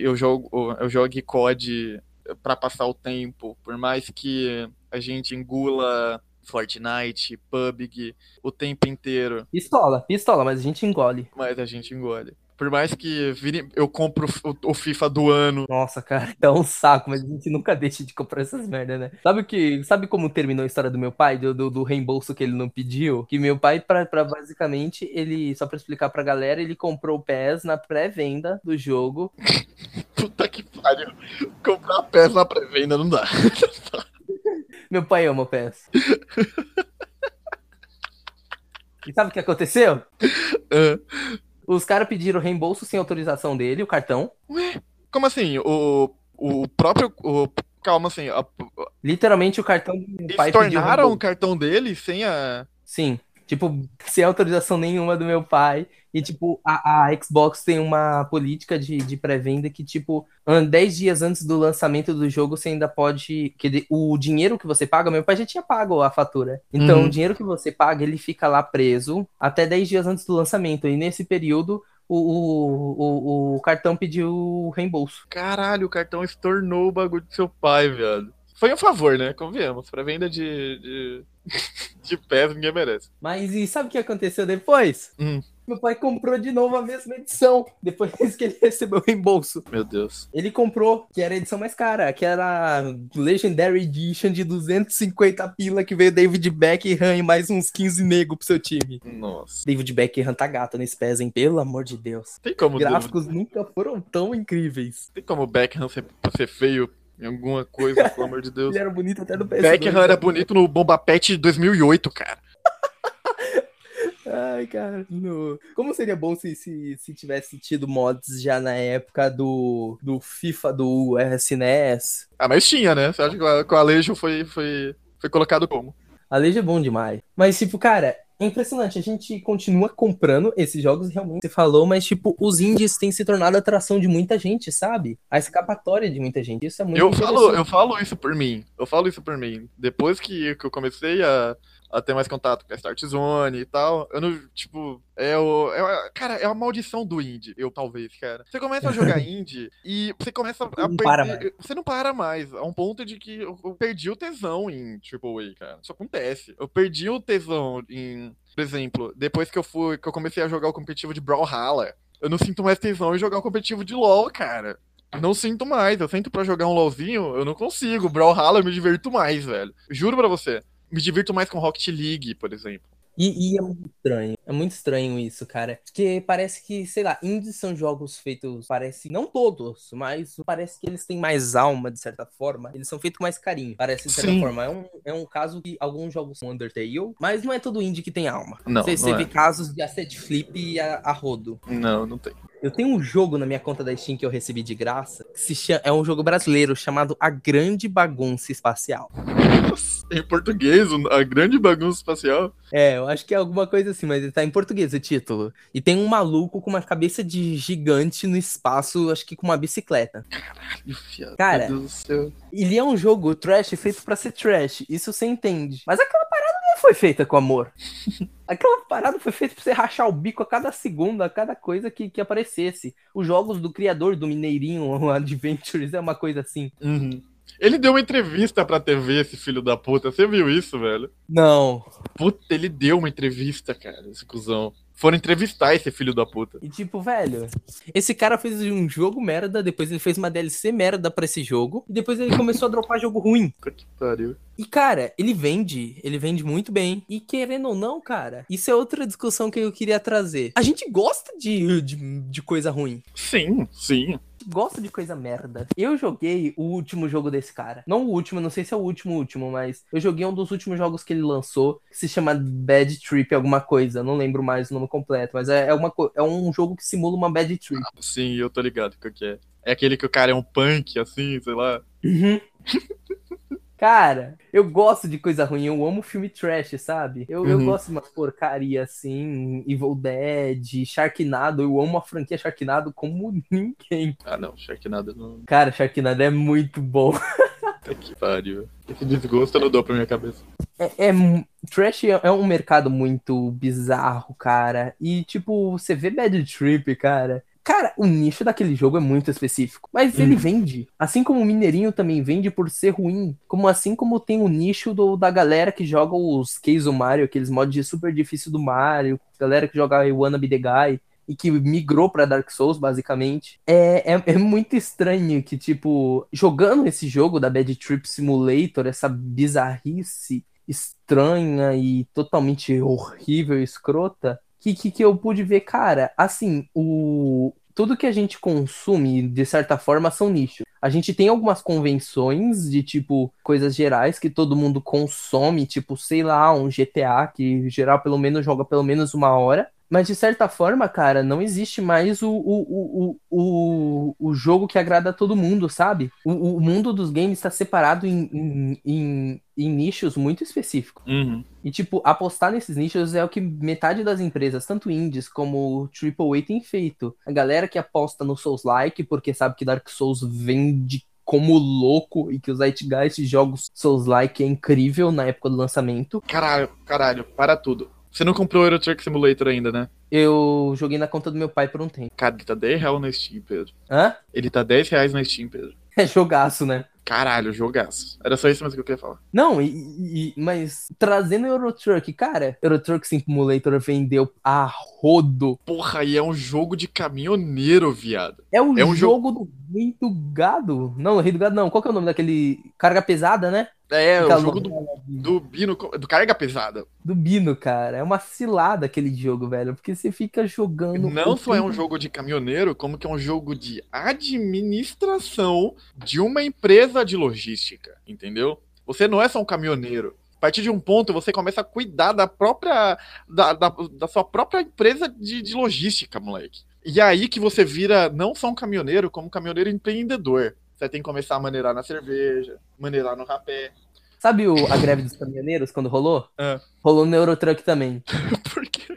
eu jogo eu jogue COD para passar o tempo, por mais que a gente engula Fortnite, PUBG, o tempo inteiro. Pistola, pistola, mas a gente engole. Mas a gente engole. Por mais que vire, eu compro o, o, FIFA do ano. Nossa, cara, é um saco, mas a gente nunca deixa de comprar essas merdas, né? Sabe que, sabe como terminou a história do meu pai, do, do, do reembolso que ele não pediu? Que meu pai, pra, pra basicamente, ele, só pra explicar pra galera, ele comprou o PES na pré-venda do jogo. Puta que pariu. Comprar PES na pré-venda não dá. Meu pai ama o PES. e sabe o que aconteceu? Uh. Os caras pediram reembolso sem autorização dele, o cartão. Ué? Como assim? O, o próprio. O, calma, assim. A, Literalmente o cartão do meu pai tornaram o cartão dele sem a. Sim. Tipo, sem autorização nenhuma do meu pai. E, tipo, a, a Xbox tem uma política de, de pré-venda que, tipo, 10 dias antes do lançamento do jogo, você ainda pode. Que o dinheiro que você paga, meu pai já tinha pago a fatura. Então, uhum. o dinheiro que você paga, ele fica lá preso até 10 dias antes do lançamento. E nesse período, o, o, o, o cartão pediu reembolso. Caralho, o cartão estornou o bagulho do seu pai, velho. Foi um favor, né? Convenhamos. Pra venda de, de, de pés, ninguém merece. Mas e sabe o que aconteceu depois? Hum. Meu pai comprou de novo a mesma edição, depois que ele recebeu o reembolso. Meu Deus. Ele comprou, que era a edição mais cara, que era a Legendary Edition de 250 pila, que veio David Beckham e mais uns 15 negros pro seu time. Nossa. David Beckham tá gato nesse pés, hein? Pelo amor de Deus. Tem como... Gráficos nunca foram tão incríveis. Tem como o Beckham ser, ser feio em alguma coisa, pelo amor de Deus. Ele era bonito até no PS2. Beckham era bonito no Bomba Pet de 2008, cara. Ai, cara, no... como seria bom se, se, se tivesse tido mods já na época do, do FIFA, do SNES? Ah, mas tinha, né? Você acha que o Alejo foi, foi, foi colocado como? Alejo é bom demais. Mas, tipo, cara, é impressionante, a gente continua comprando esses jogos, realmente, você falou, mas, tipo, os indies têm se tornado atração de muita gente, sabe? A escapatória de muita gente, isso é muito eu falo Eu falo isso por mim, eu falo isso por mim. Depois que, que eu comecei a, a ter mais contato com a Start Zone e tal. Eu não, tipo, é o. É, cara, é a maldição do indie, eu talvez, cara. Você começa a jogar indie e você começa a não perder. Para você não para mais. A um ponto de que eu, eu perdi o tesão em AAA, cara. Isso acontece. Eu perdi o tesão em. Por exemplo, depois que eu fui. que eu comecei a jogar o competitivo de Brawlhalla, eu não sinto mais tesão em jogar o competitivo de LoL, cara. Não sinto mais. Eu sinto pra jogar um LOLzinho, eu não consigo. Brawlhalla eu me divirto mais, velho. Juro pra você. Me divirto mais com Rocket League, por exemplo. E, e, é muito estranho. É muito estranho isso, cara. Porque parece que, sei lá, indies são jogos feitos, parece, não todos, mas parece que eles têm mais alma, de certa forma. Eles são feitos com mais carinho, parece, de certa Sim. forma. É um, é um caso que alguns jogos são Undertale, mas não é todo indie que tem alma. Não, você, não você é. vê casos de asset flip e a, a rodo. Não, não tem. Eu tenho um jogo na minha conta da Steam que eu recebi de graça, que chama, é um jogo brasileiro chamado A Grande Bagunça Espacial. em português, a grande bagunça espacial. É, eu acho que é alguma coisa assim, mas ele tá em português o título. E tem um maluco com uma cabeça de gigante no espaço, acho que com uma bicicleta. Caralho, fiado. Cara, ele é um jogo trash feito pra ser trash, isso você entende. Mas aquela parada não foi feita com amor. Aquela parada foi feita pra você rachar o bico a cada segundo, a cada coisa que, que aparecesse. Os jogos do criador do Mineirinho, Adventures, é uma coisa assim. Uhum. Ele deu uma entrevista pra TV, esse filho da puta. Você viu isso, velho? Não. Puta, ele deu uma entrevista, cara, esse cuzão. Foram entrevistar esse filho da puta. E tipo, velho, esse cara fez um jogo merda, depois ele fez uma DLC merda pra esse jogo, e depois ele começou a dropar jogo ruim. Que pariu. E, cara, ele vende, ele vende muito bem. E querendo ou não, cara, isso é outra discussão que eu queria trazer. A gente gosta de, de, de coisa ruim. Sim, sim. Gosta de coisa merda. Eu joguei o último jogo desse cara. Não o último, não sei se é o último último, mas eu joguei um dos últimos jogos que ele lançou, que se chama Bad Trip alguma coisa. Não lembro mais o nome completo, mas é, é, uma, é um jogo que simula uma Bad Trip. Ah, sim, eu tô ligado o que é. É aquele que o cara é um punk, assim, sei lá. Uhum. Cara, eu gosto de coisa ruim, eu amo filme trash, sabe? Eu, uhum. eu gosto de uma porcaria assim, Evil Dead, Sharknado, eu amo a franquia Sharknado como ninguém. Ah não, Sharknado não. Cara, Sharknado é muito bom. que pariu. Esse desgosto eu não dou pra minha cabeça. É, é, trash é um mercado muito bizarro, cara. E, tipo, você vê Bad Trip, cara. Cara, o nicho daquele jogo é muito específico. Mas hum. ele vende. Assim como o Mineirinho também vende por ser ruim. Como assim como tem o nicho do, da galera que joga os Keys Mario, aqueles mods super difícil do Mario. Galera que joga I Wanna Be The Guy e que migrou para Dark Souls, basicamente. É, é, é, muito estranho que, tipo, jogando esse jogo da Bad Trip Simulator, essa bizarrice estranha e totalmente horrível, escrota, que, que, que eu pude ver, cara, assim, o. Tudo que a gente consome, de certa forma, são nichos. A gente tem algumas convenções de, tipo, coisas gerais que todo mundo consome, tipo, sei lá, um GTA que geral pelo menos joga pelo menos uma hora. Mas de certa forma, cara, não existe mais o, o, o, o, o jogo que agrada a todo mundo, sabe? O, o mundo dos games está separado em, em, em, em, nichos muito específicos. Uhum. E, tipo, apostar nesses nichos é o que metade das empresas, tanto indies como AAA, tem feito. A galera que aposta no Souls-like, porque sabe que Dark Souls vende como louco e que o Zeitgeist de jogos Souls-like é incrível na época do lançamento. Caralho, caralho, para tudo. Você não comprou o Euro Truck Simulator ainda, né? Eu joguei na conta do meu pai por um tempo. Cara, ele tá 10 reais na Steam, Pedro. Hã? Ele tá 10 reais na Steam, Pedro. É jogaço, né? Caralho, jogaço. Era só isso mesmo que eu queria falar. Não, e, e, mas trazendo Euro Truck, cara, Euro Truck Simulator vendeu a rodo. Porra, e é um jogo de caminhoneiro, viado. É, um, é um jogo jo... do Rei do Gado. Não, Rei do Gado não. Qual que é o nome daquele carga pesada, né? É, o jogo do, do Bino, do carga pesada. Do Bino, cara. É uma cilada aquele jogo, velho. Porque você fica jogando. Não só é um jogo de caminhoneiro, como que é um jogo de administração de uma empresa de logística, entendeu? Você não é só um caminhoneiro. A partir de um ponto, você começa a cuidar da própria. da, da, da sua própria empresa de, de logística, moleque. E é aí que você vira não só um caminhoneiro, como um caminhoneiro empreendedor. Você tem que começar a maneirar na cerveja, maneirar no rapé. Sabe o, a greve dos caminhoneiros quando rolou? É. Rolou no Eurotruck também. Por quê?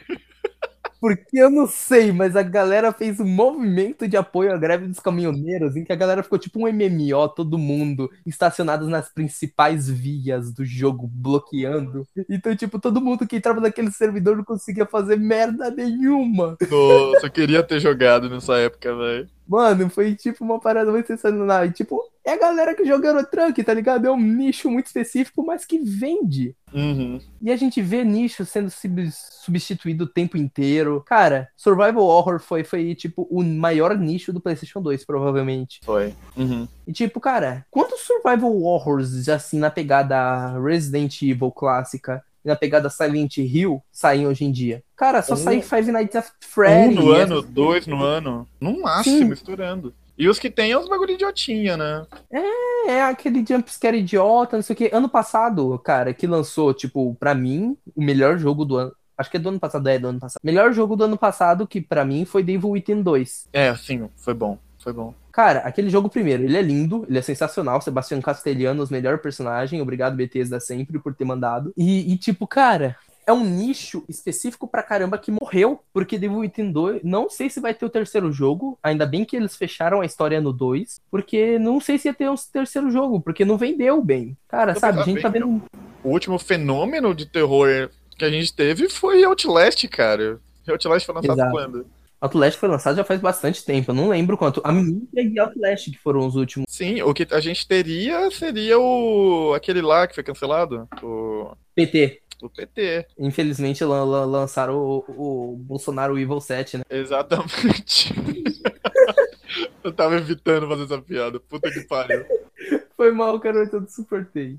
Porque eu não sei, mas a galera fez um movimento de apoio à greve dos caminhoneiros, em que a galera ficou tipo um MMO, todo mundo estacionados nas principais vias do jogo, bloqueando. Então, tipo, todo mundo que entrava naquele servidor não conseguia fazer merda nenhuma. Nossa, eu queria ter jogado nessa época, velho. Mano, foi tipo uma parada muito sensacional. E, tipo, É a galera que joga Eurotruck, tá ligado? É um nicho muito específico, mas que vende. Uhum. E a gente vê nicho sendo sub- substituído o tempo inteiro. Cara, Survival Horror foi, foi, tipo, o maior nicho do PlayStation 2, provavelmente. Foi. Uhum. E, tipo, cara, quantos Survival Horrors, assim, na pegada Resident Evil clássica na pegada Silent Hill saem hoje em dia? Cara, só Um- sai Five Nights at Um Freddy's. no ano, dois no ano. No máximo, Sim. misturando. E os que tem é os bagulho idiotinha, né? É aquele jumpscare idiota, não sei o que. Ano passado, cara, que lançou, tipo, pra mim, o melhor jogo do ano. Acho que é do ano passado, é do ano passado. Melhor jogo do ano passado, que pra mim foi Devil Within 2. É, sim, foi bom. Foi bom. Cara, aquele jogo primeiro, ele é lindo, ele é sensacional. Sebastião Castellanos, melhor personagem. Obrigado, Bethesda, sempre por ter mandado. E, e, tipo, cara, é um nicho específico pra caramba que morreu, porque Devil Within 2, não sei se vai ter o terceiro jogo. Ainda bem que eles fecharam a história no 2, porque não sei se ia ter um terceiro jogo, porque não vendeu bem. Cara, Não sabe, a gente tá vendo. O último fenômeno de terror que a gente teve foi Outlast, cara. Outlast foi lançado Exato. quando? Outlast foi lançado já faz bastante tempo, eu não lembro quanto. A Mídia e Outlast que foram os últimos. Sim, o que a gente teria seria o aquele lá que foi cancelado, o, PT. o PT. Infelizmente lan- lan- lançaram o, o Bolsonaro Evil 7, né? Exatamente. Eu tava evitando fazer essa piada. Puta que pariu. Foi mal, cara, eu todo suportei.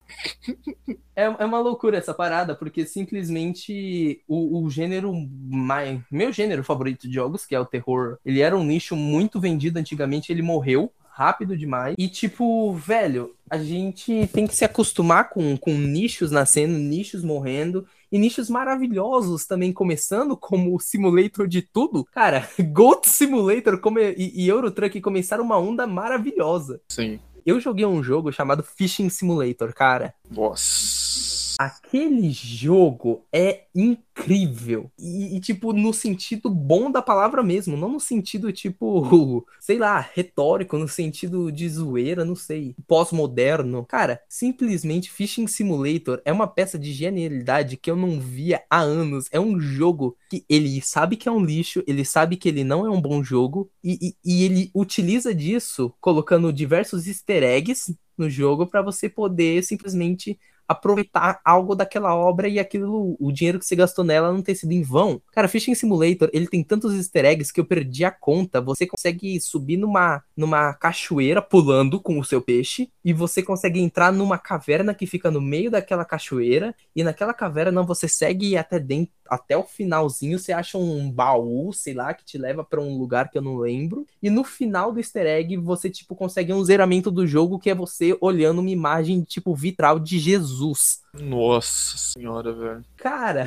É, é uma loucura essa parada, porque simplesmente o, o gênero mais. Meu gênero favorito de jogos, que é o terror, ele era um nicho muito vendido antigamente, ele morreu rápido demais. E, tipo, velho, a gente tem que se acostumar com, com nichos nascendo, nichos morrendo. E nichos maravilhosos também começando, como o Simulator de tudo. Cara, Goat Simulator e, e Eurotruck começaram uma onda maravilhosa. Sim. Eu joguei um jogo chamado Fishing Simulator, cara. Nossa. Aquele jogo é incrível. E, e, tipo, no sentido bom da palavra mesmo. Não no sentido, tipo, sei lá, retórico, no sentido de zoeira, não sei. Pós-moderno. Cara, simplesmente Fishing Simulator é uma peça de genialidade que eu não via há anos. É um jogo que ele sabe que é um lixo, ele sabe que ele não é um bom jogo. E, e- e ele utiliza disso colocando diversos easter eggs no jogo para você poder simplesmente aproveitar algo daquela obra e aquilo, o dinheiro que você gastou nela não ter sido em vão. Cara, Fishing Simulator, ele tem tantos easter eggs que eu perdi a conta. Você consegue subir numa, numa cachoeira pulando com o seu peixe e você consegue entrar numa caverna que fica no meio daquela cachoeira e naquela caverna você segue até dentro até o finalzinho você acha um baú, sei lá, que te leva pra um lugar que eu não lembro. E no final do easter egg você tipo consegue um zeramento do jogo que é você olhando uma imagem tipo vitral de Jesus. Nossa senhora, velho. Cara,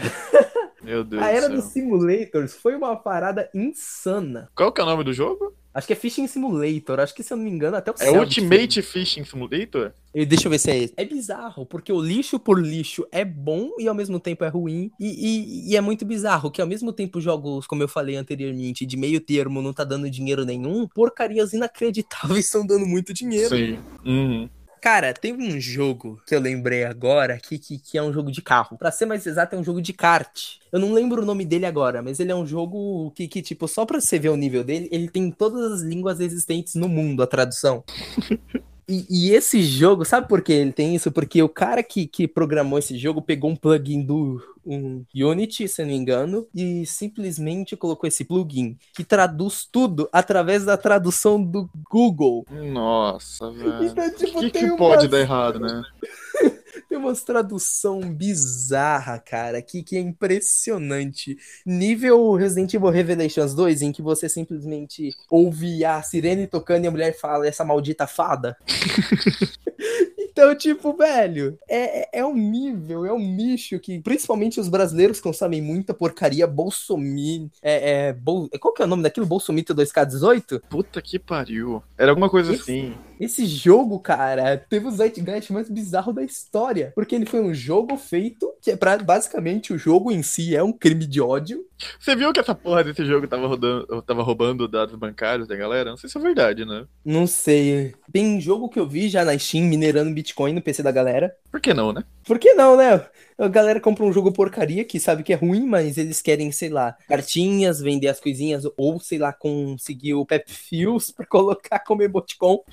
Meu Deus a era do dos simulators foi uma parada insana. Qual que é o nome do jogo? Acho que é Fishing Simulator, acho que se eu não me engano até o É Ultimate Fishing Simulator? E Deixa eu ver se é esse. É bizarro, porque o lixo por lixo é bom e ao mesmo tempo é ruim. E, e- e é muito bizarro que ao mesmo tempo jogos, como eu falei anteriormente, de meio termo não tá dando dinheiro nenhum, porcarias inacreditáveis estão dando muito dinheiro. Sim. Uhum. Cara, tem um jogo que eu lembrei agora que, que, que é um jogo de carro. Pra ser mais exato, é um jogo de kart. Eu não lembro o nome dele agora, mas ele é um jogo que, que, tipo, só pra você ver o nível dele, ele tem todas as línguas existentes no mundo, a tradução. E, e esse jogo, sabe por que ele tem isso? Porque o cara que, que programou esse jogo pegou um plugin do um Unity, se eu não me engano, e simplesmente colocou esse plugin que traduz tudo através da tradução do Google. Nossa, velho. Então, O tipo, que, que umas- pode dar errado, né? Tem umas tradução bizarra, cara, que, que é impressionante. Nível Resident Evil Revelations 2, em que você simplesmente ouve a sirene tocando e a mulher fala essa maldita fada. Então, tipo, velho, é, é um nível, é um nicho que principalmente os brasileiros consomem muita porcaria, Bolsominion, é, é, Bol... qual que é o nome daquilo? Bolsomito 2K18? Puta que pariu. Era alguma coisa Esse- assim. Esse jogo, cara, teve o zeitgeist mais bizarro da história, porque ele foi um jogo feito que é pra, basicamente o jogo em si é um crime de ódio. Você viu que essa porra desse jogo tava, rodando, tava roubando dados bancários da galera? Não sei se é verdade, né? Não sei, tem jogo que eu vi já na Steam minerando Bitcoin no PC da galera. Por que não, né? Por que não, né? A galera compra um jogo porcaria que sabe que é ruim, mas eles querem, sei lá, cartinhas, vender as coisinhas, ou sei lá, conseguir o Pep Fios pra colocar como emoticon.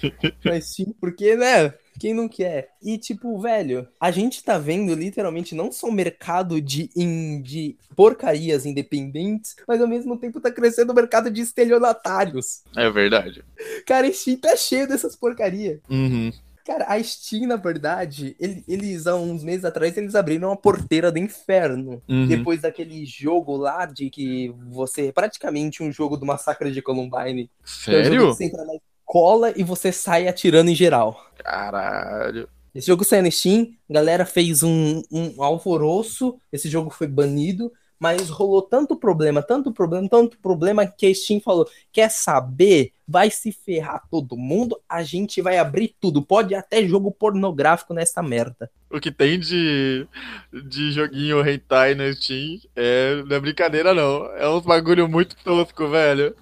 na Steam, porque, né? Quem não quer? E, tipo, velho, a gente tá vendo literalmente não só o mercado de, in, de porcarias independentes, mas ao mesmo tempo tá crescendo o mercado de estelionatários. É verdade. Cara, Steam tá cheio dessas porcarias. Uhum. Cara, a Steam, na verdade, ele- eles, há uns meses atrás, eles abriram uma porteira do inferno. Uhum. Depois daquele jogo lá de que você. Praticamente um jogo do Massacre de Columbine. é um jogo Sério? Você entra na escola e você sai atirando em geral. Caralho. Esse jogo saiu no Steam, a galera fez um, um alvoroço, esse jogo foi banido, mas rolou tanto problema, tanto problema, tanto problema que a Steam falou: quer saber? Vai se ferrar todo mundo, a gente vai abrir tudo. Pode até jogo pornográfico nessa merda. O que tem de, de joguinho hentai na Steam é, não é brincadeira, não. É uns bagulho muito tosco, velho.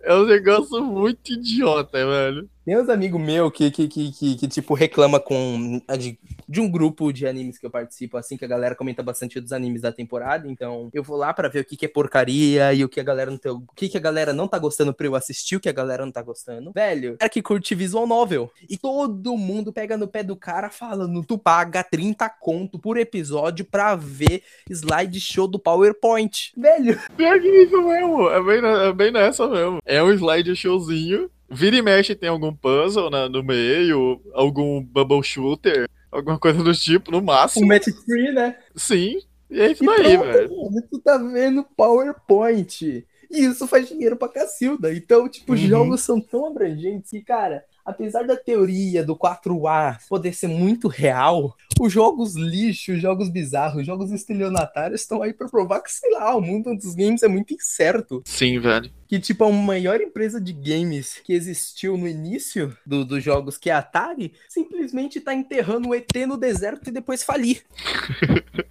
É um negócio muito idiota, velho. Tem uns amigos meus que, que, que, que, que, tipo, reclama com de, de um grupo de animes que eu participo, assim, que a galera comenta bastante dos animes da temporada, então eu vou lá pra ver o que, que é porcaria e o que a galera não tem, o que, que a galera não tá gostando pra eu assistir, o que a galera não tá gostando. Velho, cara que curte visual novel. E todo mundo pega no pé do cara falando, tu paga 30 conto por episódio pra ver slideshow do PowerPoint. Velho, Pior que isso mesmo. É bem, é bem nessa mesmo. É um slide showzinho. Vira e mexe tem algum puzzle na- no meio, algum bubble shooter, alguma coisa do tipo, no máximo. match free, né? Sim. E é isso daí, velho. tu tá vendo PowerPoint. E isso faz dinheiro pra Cacilda. Então, tipo, os Uhum. jogos são tão abrangentes que, cara, apesar da teoria do 4A poder ser muito real, os jogos lixo, os jogos bizarros, os jogos estelionatários estão aí pra provar que, sei lá, o mundo dos games é muito incerto. Sim, velho. Que, tipo, a maior empresa de games que existiu no início do- dos jogos, que é a Atari, simplesmente tá enterrando o ET no deserto e depois falir.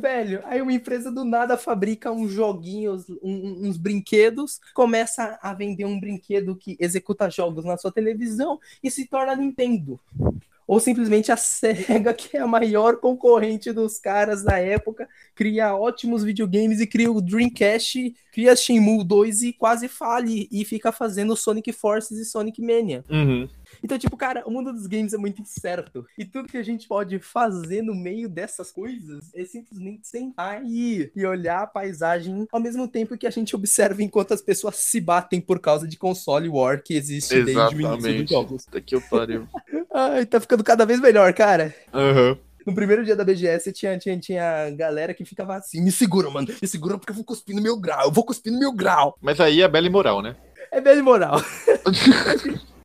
Velho, aí uma empresa do nada fabrica uns joguinhos, um- uns brinquedos, começa a vender um brinquedo que executa jogos na sua televisão e se torna Nintendo. Ou simplesmente a SEGA, que é a maior concorrente dos caras da época, cria ótimos videogames e cria o Dreamcast, cria Shenmue 2 e quase fale e fica fazendo Sonic Forces e Sonic Mania. Uhum. Então, tipo, cara, o mundo dos games é muito incerto. E tudo que a gente pode fazer no meio dessas coisas é simplesmente sentar e, e olhar a paisagem ao mesmo tempo que a gente observa enquanto as pessoas se batem por causa de console war que existe desde o início dos Exatamente. jogos. Daqui eu pariu. Ai, tá ficando cada vez melhor, cara. Aham. No primeiro dia da BGS tinha, tinha, tinha galera que ficava assim: me segura, mano, me segura porque eu vou cuspir no meu grau, eu vou cuspir no meu grau. Mas aí é bela e moral, né? É bem moral.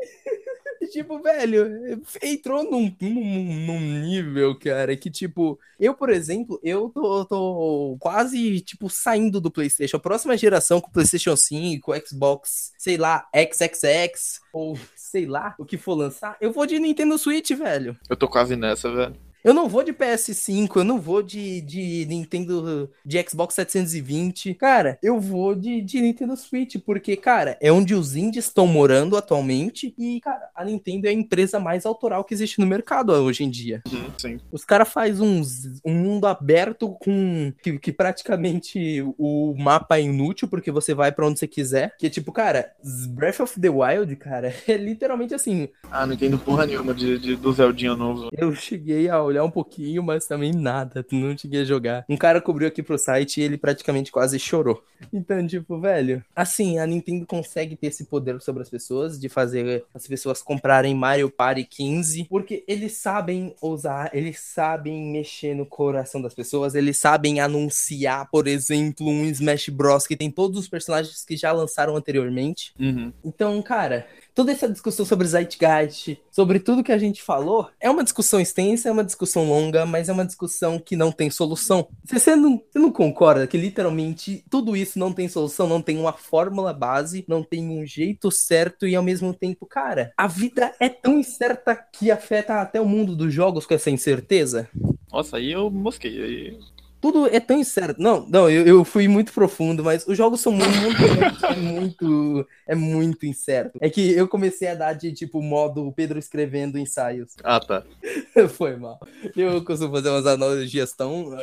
Tipo, velho, entrou num, num, num nível, cara, que, tipo, eu, por exemplo, eu tô, tô quase, tipo, saindo do PlayStation. A próxima geração com o PlayStation 5, Xbox, sei lá, XXX, ou sei lá, o que for lançar, eu vou de Nintendo Switch, velho. Eu tô quase nessa, velho. Eu não vou de PS5, eu não vou de, de Nintendo, de Xbox 720. Cara, eu vou de, de Nintendo Switch, porque, cara, é onde os indies estão morando atualmente. E, cara, a Nintendo é a empresa mais autoral que existe no mercado hoje em dia. Uhum, sim. Os caras fazem uns, um mundo aberto com. Que, que praticamente o mapa é inútil, porque você vai pra onde você quiser. Que, tipo, cara, Breath of the Wild, cara, é literalmente assim. Ah, não entendo porra nenhuma de, de- do Zeldinha novo. Eu cheguei a olhar um pouquinho, mas também nada. Não cheguei a jogar. Um cara cobriu aqui pro site e ele praticamente quase chorou. Então, tipo, velho, assim, a Nintendo consegue ter esse poder sobre as pessoas, de fazer as pessoas comprarem Mario Party 15, porque eles sabem usar, eles sabem mexer no coração das pessoas, eles sabem anunciar, por exemplo, um Smash Bros. que tem todos os personagens que já lançaram anteriormente. Uhum. Então, cara, toda essa discussão sobre Zeitgeist, sobre tudo que a gente falou, é uma discussão extensa, é uma discussão longa, mas é uma discussão que não tem solução. Você não, você não concorda que literalmente tudo isso não tem solução, não tem uma fórmula base, não tem um jeito certo e ao mesmo tempo, cara, a vida é tão incerta que afeta até o mundo dos jogos com essa incerteza? Nossa, aí eu mosquei. Aí tudo é tão incerto. Não, não, eu, eu fui muito profundo, mas os jogos são muito, é muito, é muito incerto. É que eu comecei a dar de tipo modo Pedro escrevendo ensaios. Ah, tá. Foi mal. Eu costumo fazer umas analogias tão,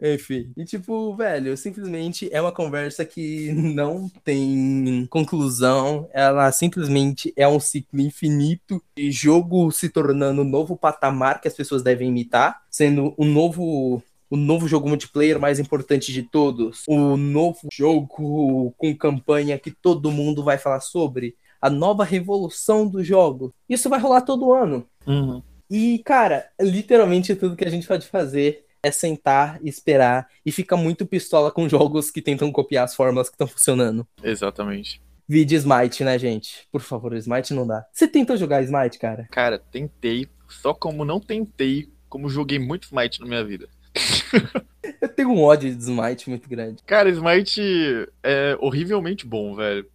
enfim. E tipo, velho, simplesmente é uma conversa que não tem conclusão. Ela simplesmente é um ciclo infinito de jogo se tornando um novo patamar que as pessoas devem imitar, sendo um novo o novo jogo multiplayer mais importante de todos, o novo jogo com campanha que todo mundo vai falar sobre, a nova revolução do jogo. Isso vai rolar todo ano. Uhum. E, cara, literalmente tudo que a gente pode fazer é sentar, esperar e fica muito pistola com jogos que tentam copiar as fórmulas que estão funcionando. Exatamente. Vide Smite, né, gente? Por favor, Smite não dá. Você tentou jogar Smite, cara? Cara, tentei, só como não tentei, como joguei muito Smite na minha vida. Eu tenho um ódio de Smite muito grande. Cara, Smite é horrivelmente bom, velho.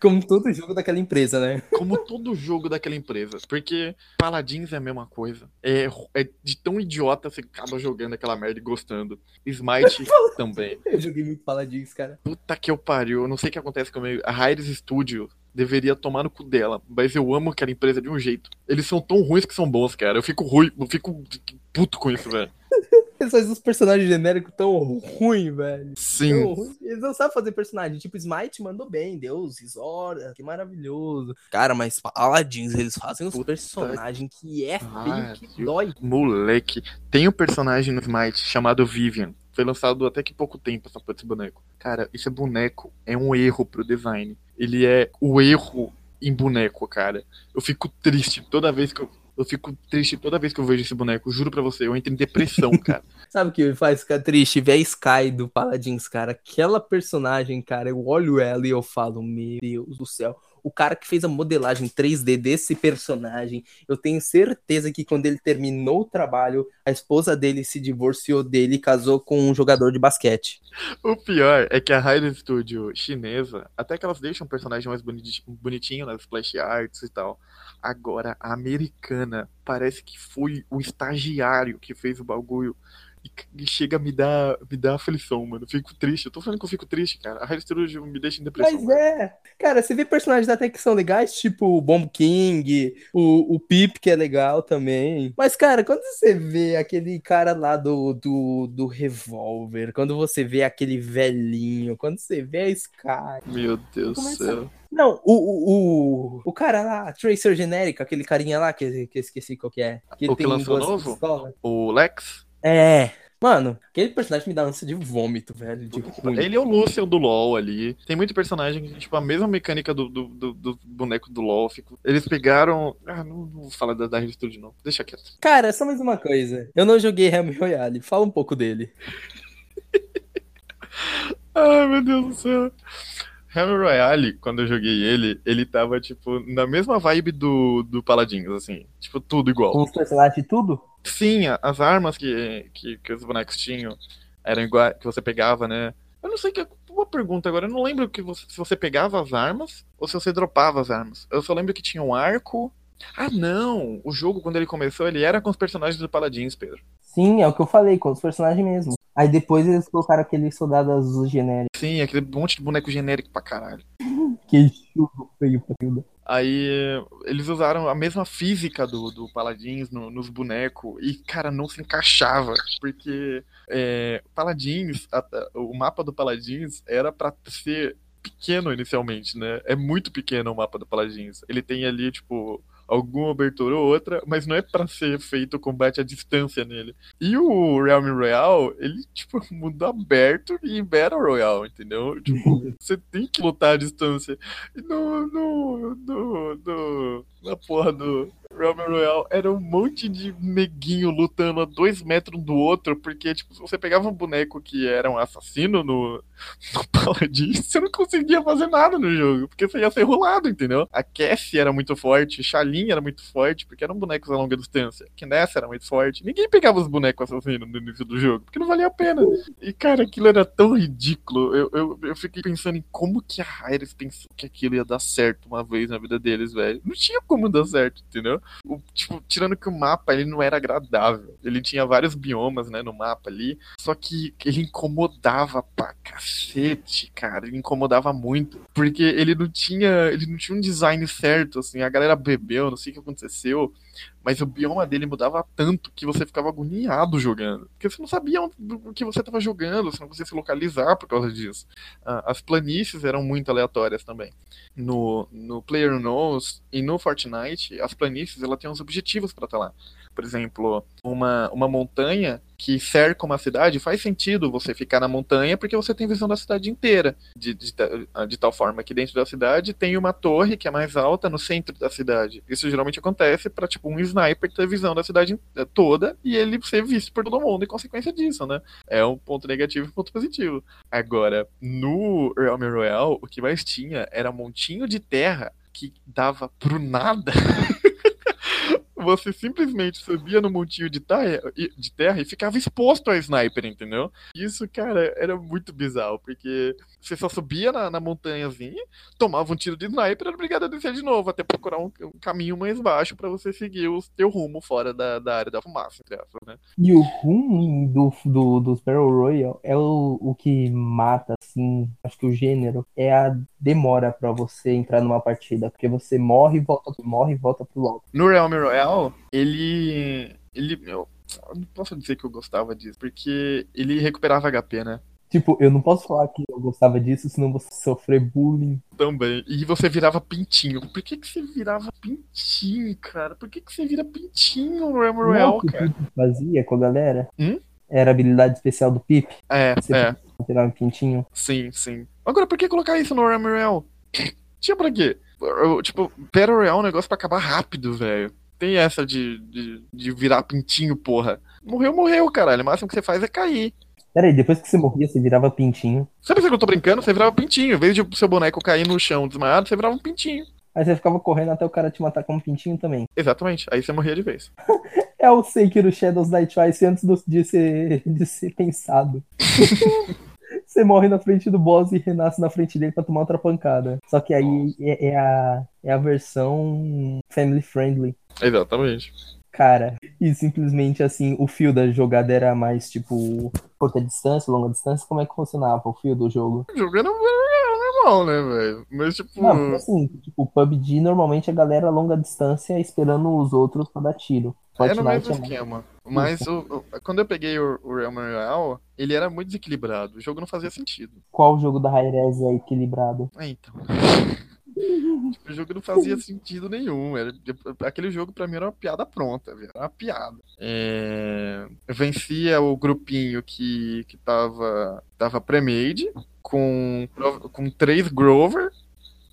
Como todo jogo daquela empresa, né? Como todo jogo daquela empresa. Porque Paladins é a mesma coisa. É, é de tão idiota você acaba jogando aquela merda e gostando. Smite também. Eu joguei muito Paladins, cara. Puta que eu pariu. Eu não sei o que acontece comigo. A Hires Studio deveria tomar no cu dela. Mas eu amo aquela empresa de um jeito. Eles são tão ruins que são bons, cara. Eu fico ruim, eu fico puto com isso, velho. Eles fazem uns personagens genéricos tão ruins, velho. Sim. Ruim. Eles não sabem fazer personagem. Tipo, Smite mandou bem. Deus, Zora, que maravilhoso. Cara, mas Paladins, eles fazem uns personagens que é feio, que dói. Moleque. Tem um personagem no Smite chamado Vivian. Foi lançado até que pouco tempo essa porra desse boneco. Cara, esse boneco é um erro pro design. Ele é o erro em boneco, cara. Eu fico triste toda vez que eu eu fico triste toda vez que eu vejo esse boneco. Juro pra você, eu entro em depressão, cara. Sabe o que me faz ficar triste? Ver a Sky do Paladins, cara. Aquela personagem, cara, eu olho ela e eu falo, meu Deus do céu. O cara que fez a modelagem 3D desse personagem, eu tenho certeza que quando ele terminou o trabalho, a esposa dele se divorciou dele e casou com um jogador de basquete. O pior é que a Hyde Studio chinesa, até que elas deixam o personagem mais bonitinho nas splash arts e tal. Agora, a americana parece que foi o estagiário que fez o bagulho. E, chega a me dar, me dar aflição, mano. Eu fico triste. Eu tô falando que eu fico triste, cara. A Harry Studio me deixa em depressão. Mas é. Cara, você vê personagens até que são legais, tipo o Bomb King, o, o Pip, que é legal também. Mas, cara, quando você vê aquele cara lá do, do, do revólver, quando você vê aquele velhinho, quando você vê a Sky. Meu Deus do céu. Não, o, o, o, o cara lá, Tracer genérico, aquele carinha lá que, que eu esqueci qual que é. Que o que lançou novo? O Lex? É. Mano, aquele personagem me dá ânsia de vômito, velho. De Ele é o Lucian do LoL ali. Tem muito personagem que, tipo, a mesma mecânica do, do, do, do boneco do LoL. Fico... Eles pegaram. Ah, não, não vou falar da, da Studio, não. Deixa quieto. Cara, só mais uma coisa. Eu não joguei Helm Royale. Fala um pouco dele. Ai, meu Deus do céu. Helm Royale, quando eu joguei ele, ele tava, tipo, na mesma vibe do, do Paladins, assim. Tipo, tudo igual. Com os personagens tudo? Sim, as armas que, que, que os bonecos tinham eram iguais, que você pegava, né? Eu não sei que. Uma pergunta agora, eu não lembro que você, se você pegava as armas ou se você dropava as armas. Eu só lembro que tinha um arco. Ah, não! O jogo, quando ele começou, ele era com os personagens do Paladins, Pedro. Sim, é o que eu falei, com os personagens mesmo. Aí depois eles colocaram aquele soldado azul genérico. Sim, aquele monte de boneco genérico pra caralho. que chuva feio pra. Aí eles usaram a mesma física do, do Paladins no, nos bonecos e, cara, não se encaixava. Porque é, Paladins, a, o mapa do Paladins era para ser pequeno inicialmente, né? É muito pequeno o mapa do Paladins. Ele tem ali, tipo, alguma abertura ou outra, mas não é para ser feito combate à distância nele. E o Realm Royale, ele, tipo, mundo aberto e Battle Royale, entendeu? Tipo, você tem que lutar à distância. E no, no, no, no, na porra do Realm Royale era um monte de neguinho lutando a dois metros do outro, porque, tipo, se você pegava um boneco que era um assassino no, no Paladin, você não conseguia fazer nada no jogo, porque você ia ser rolado, entendeu? A Cassie era muito forte, Shalin era muito forte, porque eram bonecos a longa distância. Kinessa era muito forte. Ninguém pegava os bonecos assassinos no início do jogo, porque não valia a pena. E, cara, aquilo era tão ridículo. Eu, eu, eu fiquei pensando em como que a Hyres pensou que aquilo ia dar certo uma vez na vida deles, velho. Não tinha como como dar certo, entendeu? O, tipo, tirando que o mapa ele não era agradável. Ele tinha vários biomas, né, no mapa ali. Só que ele incomodava pra cacete, cara. Ele incomodava muito. Porque ele não tinha. Ele não tinha um design certo, assim. A galera bebeu, não sei o que aconteceu mas o bioma dele mudava tanto que você ficava agoniado jogando. Porque você não sabia o que você estava jogando, você não conseguia se localizar por causa disso. Ah, as planícies eram muito aleatórias também. No, no Player Knows e no Fortnite, as planícies ela tem uns objetivos para estar lá por exemplo, uma, uma montanha que cerca uma cidade, faz sentido você ficar na montanha porque você tem visão da cidade inteira. De, de, de, tal forma que dentro da cidade tem uma torre que é mais alta no centro da cidade. Isso geralmente acontece para tipo um sniper ter visão da cidade toda e ele ser visto por todo mundo em consequência disso, né? É um ponto negativo e um ponto positivo. Agora, no Realm Royale, o que mais tinha era um montinho de terra que dava pro nada. você simplesmente subia no montinho de terra, de terra e ficava exposto ao sniper, entendeu? Isso, cara, era muito bizarro, porque você só subia na, na montanhazinha, tomava um tiro de sniper era obrigado a descer de novo, até procurar um, um caminho mais baixo para você seguir o teu rumo fora da, da área da fumaça, entre aspas, né? E o rumo do, do, dos Battle Royale é o, o que mata, assim, acho que o gênero é a demora para você entrar numa partida, porque você morre e volta, morre e volta pro logo. No Realm Royale, ele. ele não posso dizer que eu gostava disso, porque ele recuperava HP, né? Tipo, eu não posso falar que eu gostava disso, senão você sofrer bullying. Também. E você virava pintinho. Por que, que você virava pintinho, cara? Por que, que você vira pintinho no Royale, cara? O que fazia com a galera? Hum? Era a habilidade especial do Pip? É, você é. Virava pintinho? Sim, sim. Agora, por que colocar isso no Royale? Tinha pra quê? Tipo, Battle Royale é um negócio pra acabar rápido, velho. Tem essa de, de, de, virar pintinho, porra. Morreu, morreu, caralho. O máximo que você faz é cair. Peraí, depois que você morria, você virava pintinho. Sabe que eu tô brincando? Você virava pintinho. Em vez de o seu boneco cair no chão desmaiado, você virava um pintinho. Aí você ficava correndo até o cara te matar como pintinho também. Exatamente. Aí você morria de vez. é o Sekiro Shadows Die Twice antes do, de, ser, de ser pensado. você morre na frente do boss e renasce na frente dele pra tomar outra pancada. Só que aí é, é, a, é a versão family friendly. Exatamente. Cara, e simplesmente assim, o fio da jogada era mais tipo curta distância, longa distância? Como é que funcionava o fio do jogo? O jogo era normal, né, velho? Mas tipo. Não, assim, tipo, PUBG normalmente a galera a longa distância esperando os outros pra dar tiro. Fortnite é no mesmo é esquema. Mas o, o, quando eu peguei o, o Realm Royale, ele era muito desequilibrado. O jogo não fazia sentido. Qual jogo da Hi-Res é equilibrado? É, então. Tipo, o jogo não fazia sentido nenhum. Era, aquele jogo pra mim era uma piada pronta, Era uma piada. É... Eu vencia o grupinho que, que tava, tava pre-made com, com três Grover.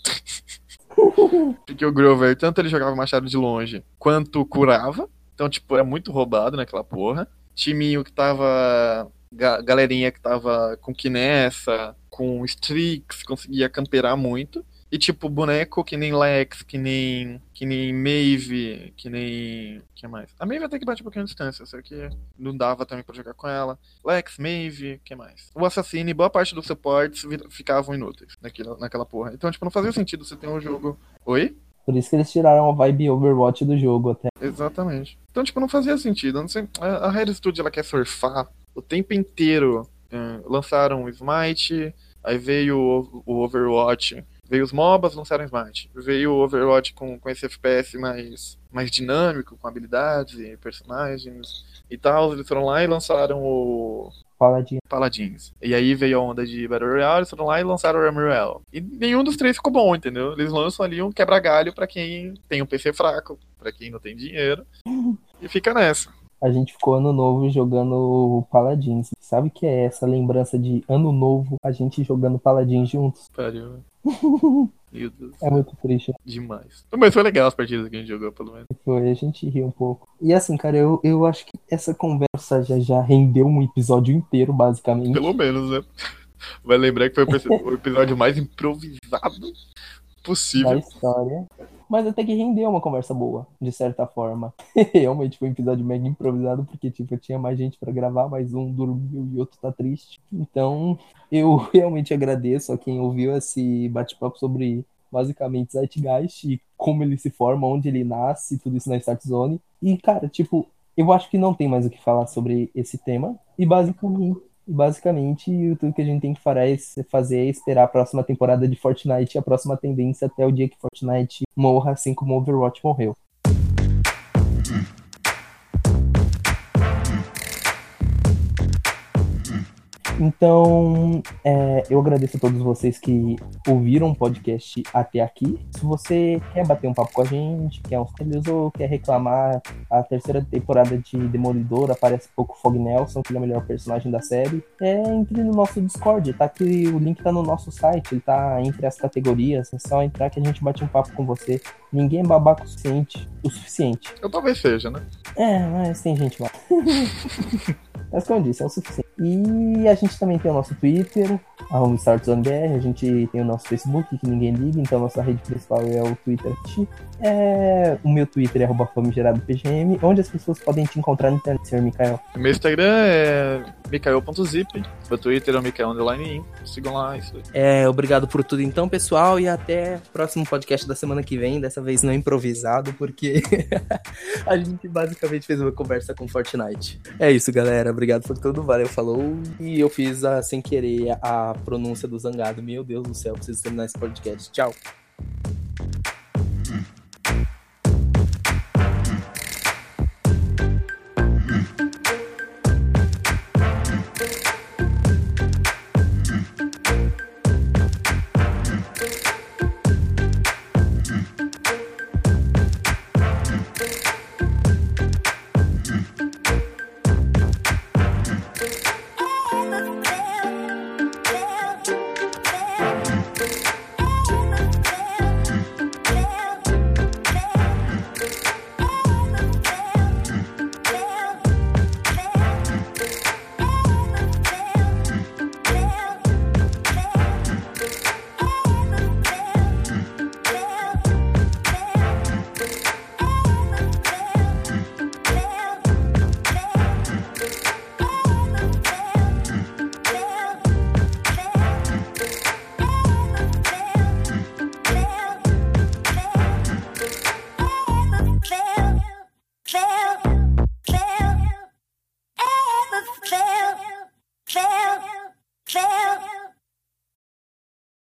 Porque o Grover, tanto ele jogava machado de longe, quanto curava. Então, tipo, é muito roubado naquela porra. Timinho que tava. Galerinha que tava com Kinessa, com Strix, conseguia camperar muito. E tipo, boneco que nem Lex, que nem. que nem Maeve, que nem. que mais? A Maeve até que bate um pouquinho de distância, só que não dava também pra jogar com ela. Lex, Maeve, que mais? O assassino e boa parte dos suportes ficavam inúteis naquela, naquela porra. Então, tipo, não fazia sentido você ter um jogo. Oi? Por isso que eles tiraram a vibe Overwatch do jogo até. Exatamente. Então, tipo, não fazia sentido. Não sei, a Red Studio ela quer surfar o tempo inteiro. Uh, lançaram o Smite, aí veio o, o Overwatch Veio os MOBAs, lançaram Smite. Veio o Overwatch com, com esse FPS mais, mais dinâmico, com habilidades e personagens e tal. Eles foram lá e lançaram o. Paladins. Paladins. E aí veio a onda de Battle Royale, eles foram lá e lançaram o Royale. E nenhum dos três ficou bom, entendeu? Eles lançam ali um quebra-galho pra quem tem um PC fraco, pra quem não tem dinheiro. e fica nessa a gente ficou ano novo jogando Paladins. Sabe que é essa lembrança de ano novo, a gente jogando Paladins juntos? Pariu. Meu Deus. É muito triste. Demais. Mas foi legal as partidas que a gente jogou, pelo menos. Foi, a gente riu um pouco. E assim, cara, eu, eu acho que essa conversa já, já rendeu um episódio inteiro, basicamente. Pelo menos, né? Vai lembrar que foi o episódio mais improvisado possível. Da história. Mas até que rendeu uma conversa boa, de certa forma. Realmente foi um episódio mega improvisado, porque, tipo, tinha mais gente para gravar, mas um dormiu e outro tá triste. Então, eu realmente agradeço a quem ouviu esse bate-papo sobre basicamente Zeitgeist e como ele se forma, onde ele nasce, tudo isso na Start Zone. E, cara, tipo, eu acho que não tem mais o que falar sobre esse tema. E basicamente, basicamente tudo que a gente tem que fazer é fazer é esperar a próxima temporada de Fortnite e a próxima tendência até o dia que Fortnite morra, assim como Overwatch morreu. Então, é, eu agradeço a todos vocês que ouviram o podcast até aqui. Se você quer bater um papo com a gente, quer uns telhos ou quer reclamar, a terceira temporada de Demolidor aparece pouco Fog Nelson, que é o melhor personagem da série, é, entre no nosso Discord, tá aqui, o link tá no nosso site, ele tá entre as categorias, é só entrar que a gente bate um papo com você. Ninguém é babaca o suficiente. O suficiente. Eu talvez seja, né? É, mas tem gente lá. Mas como eu disse, é o suficiente. E a gente também tem o nosso Twitter, arroba StartZoneBR, a gente tem o nosso Facebook, que ninguém liga, então a nossa rede principal é o Twitter. É, o meu Twitter é arroba PGM, onde as pessoas podem te encontrar no internet, senhor Mikael. Meu Instagram é mikael.zip, meu Twitter é o Mikael Underline sigam lá, isso aí. É, obrigado por tudo então, pessoal, e até o próximo podcast da semana que vem, dessa vez não improvisado, porque a gente basicamente fez uma conversa com Fortnite. É isso, galera, obrigado por tudo, valeu, falou, e eu fiz a, sem querer a pronúncia do Zangado, meu Deus do céu, preciso terminar esse podcast, tchau.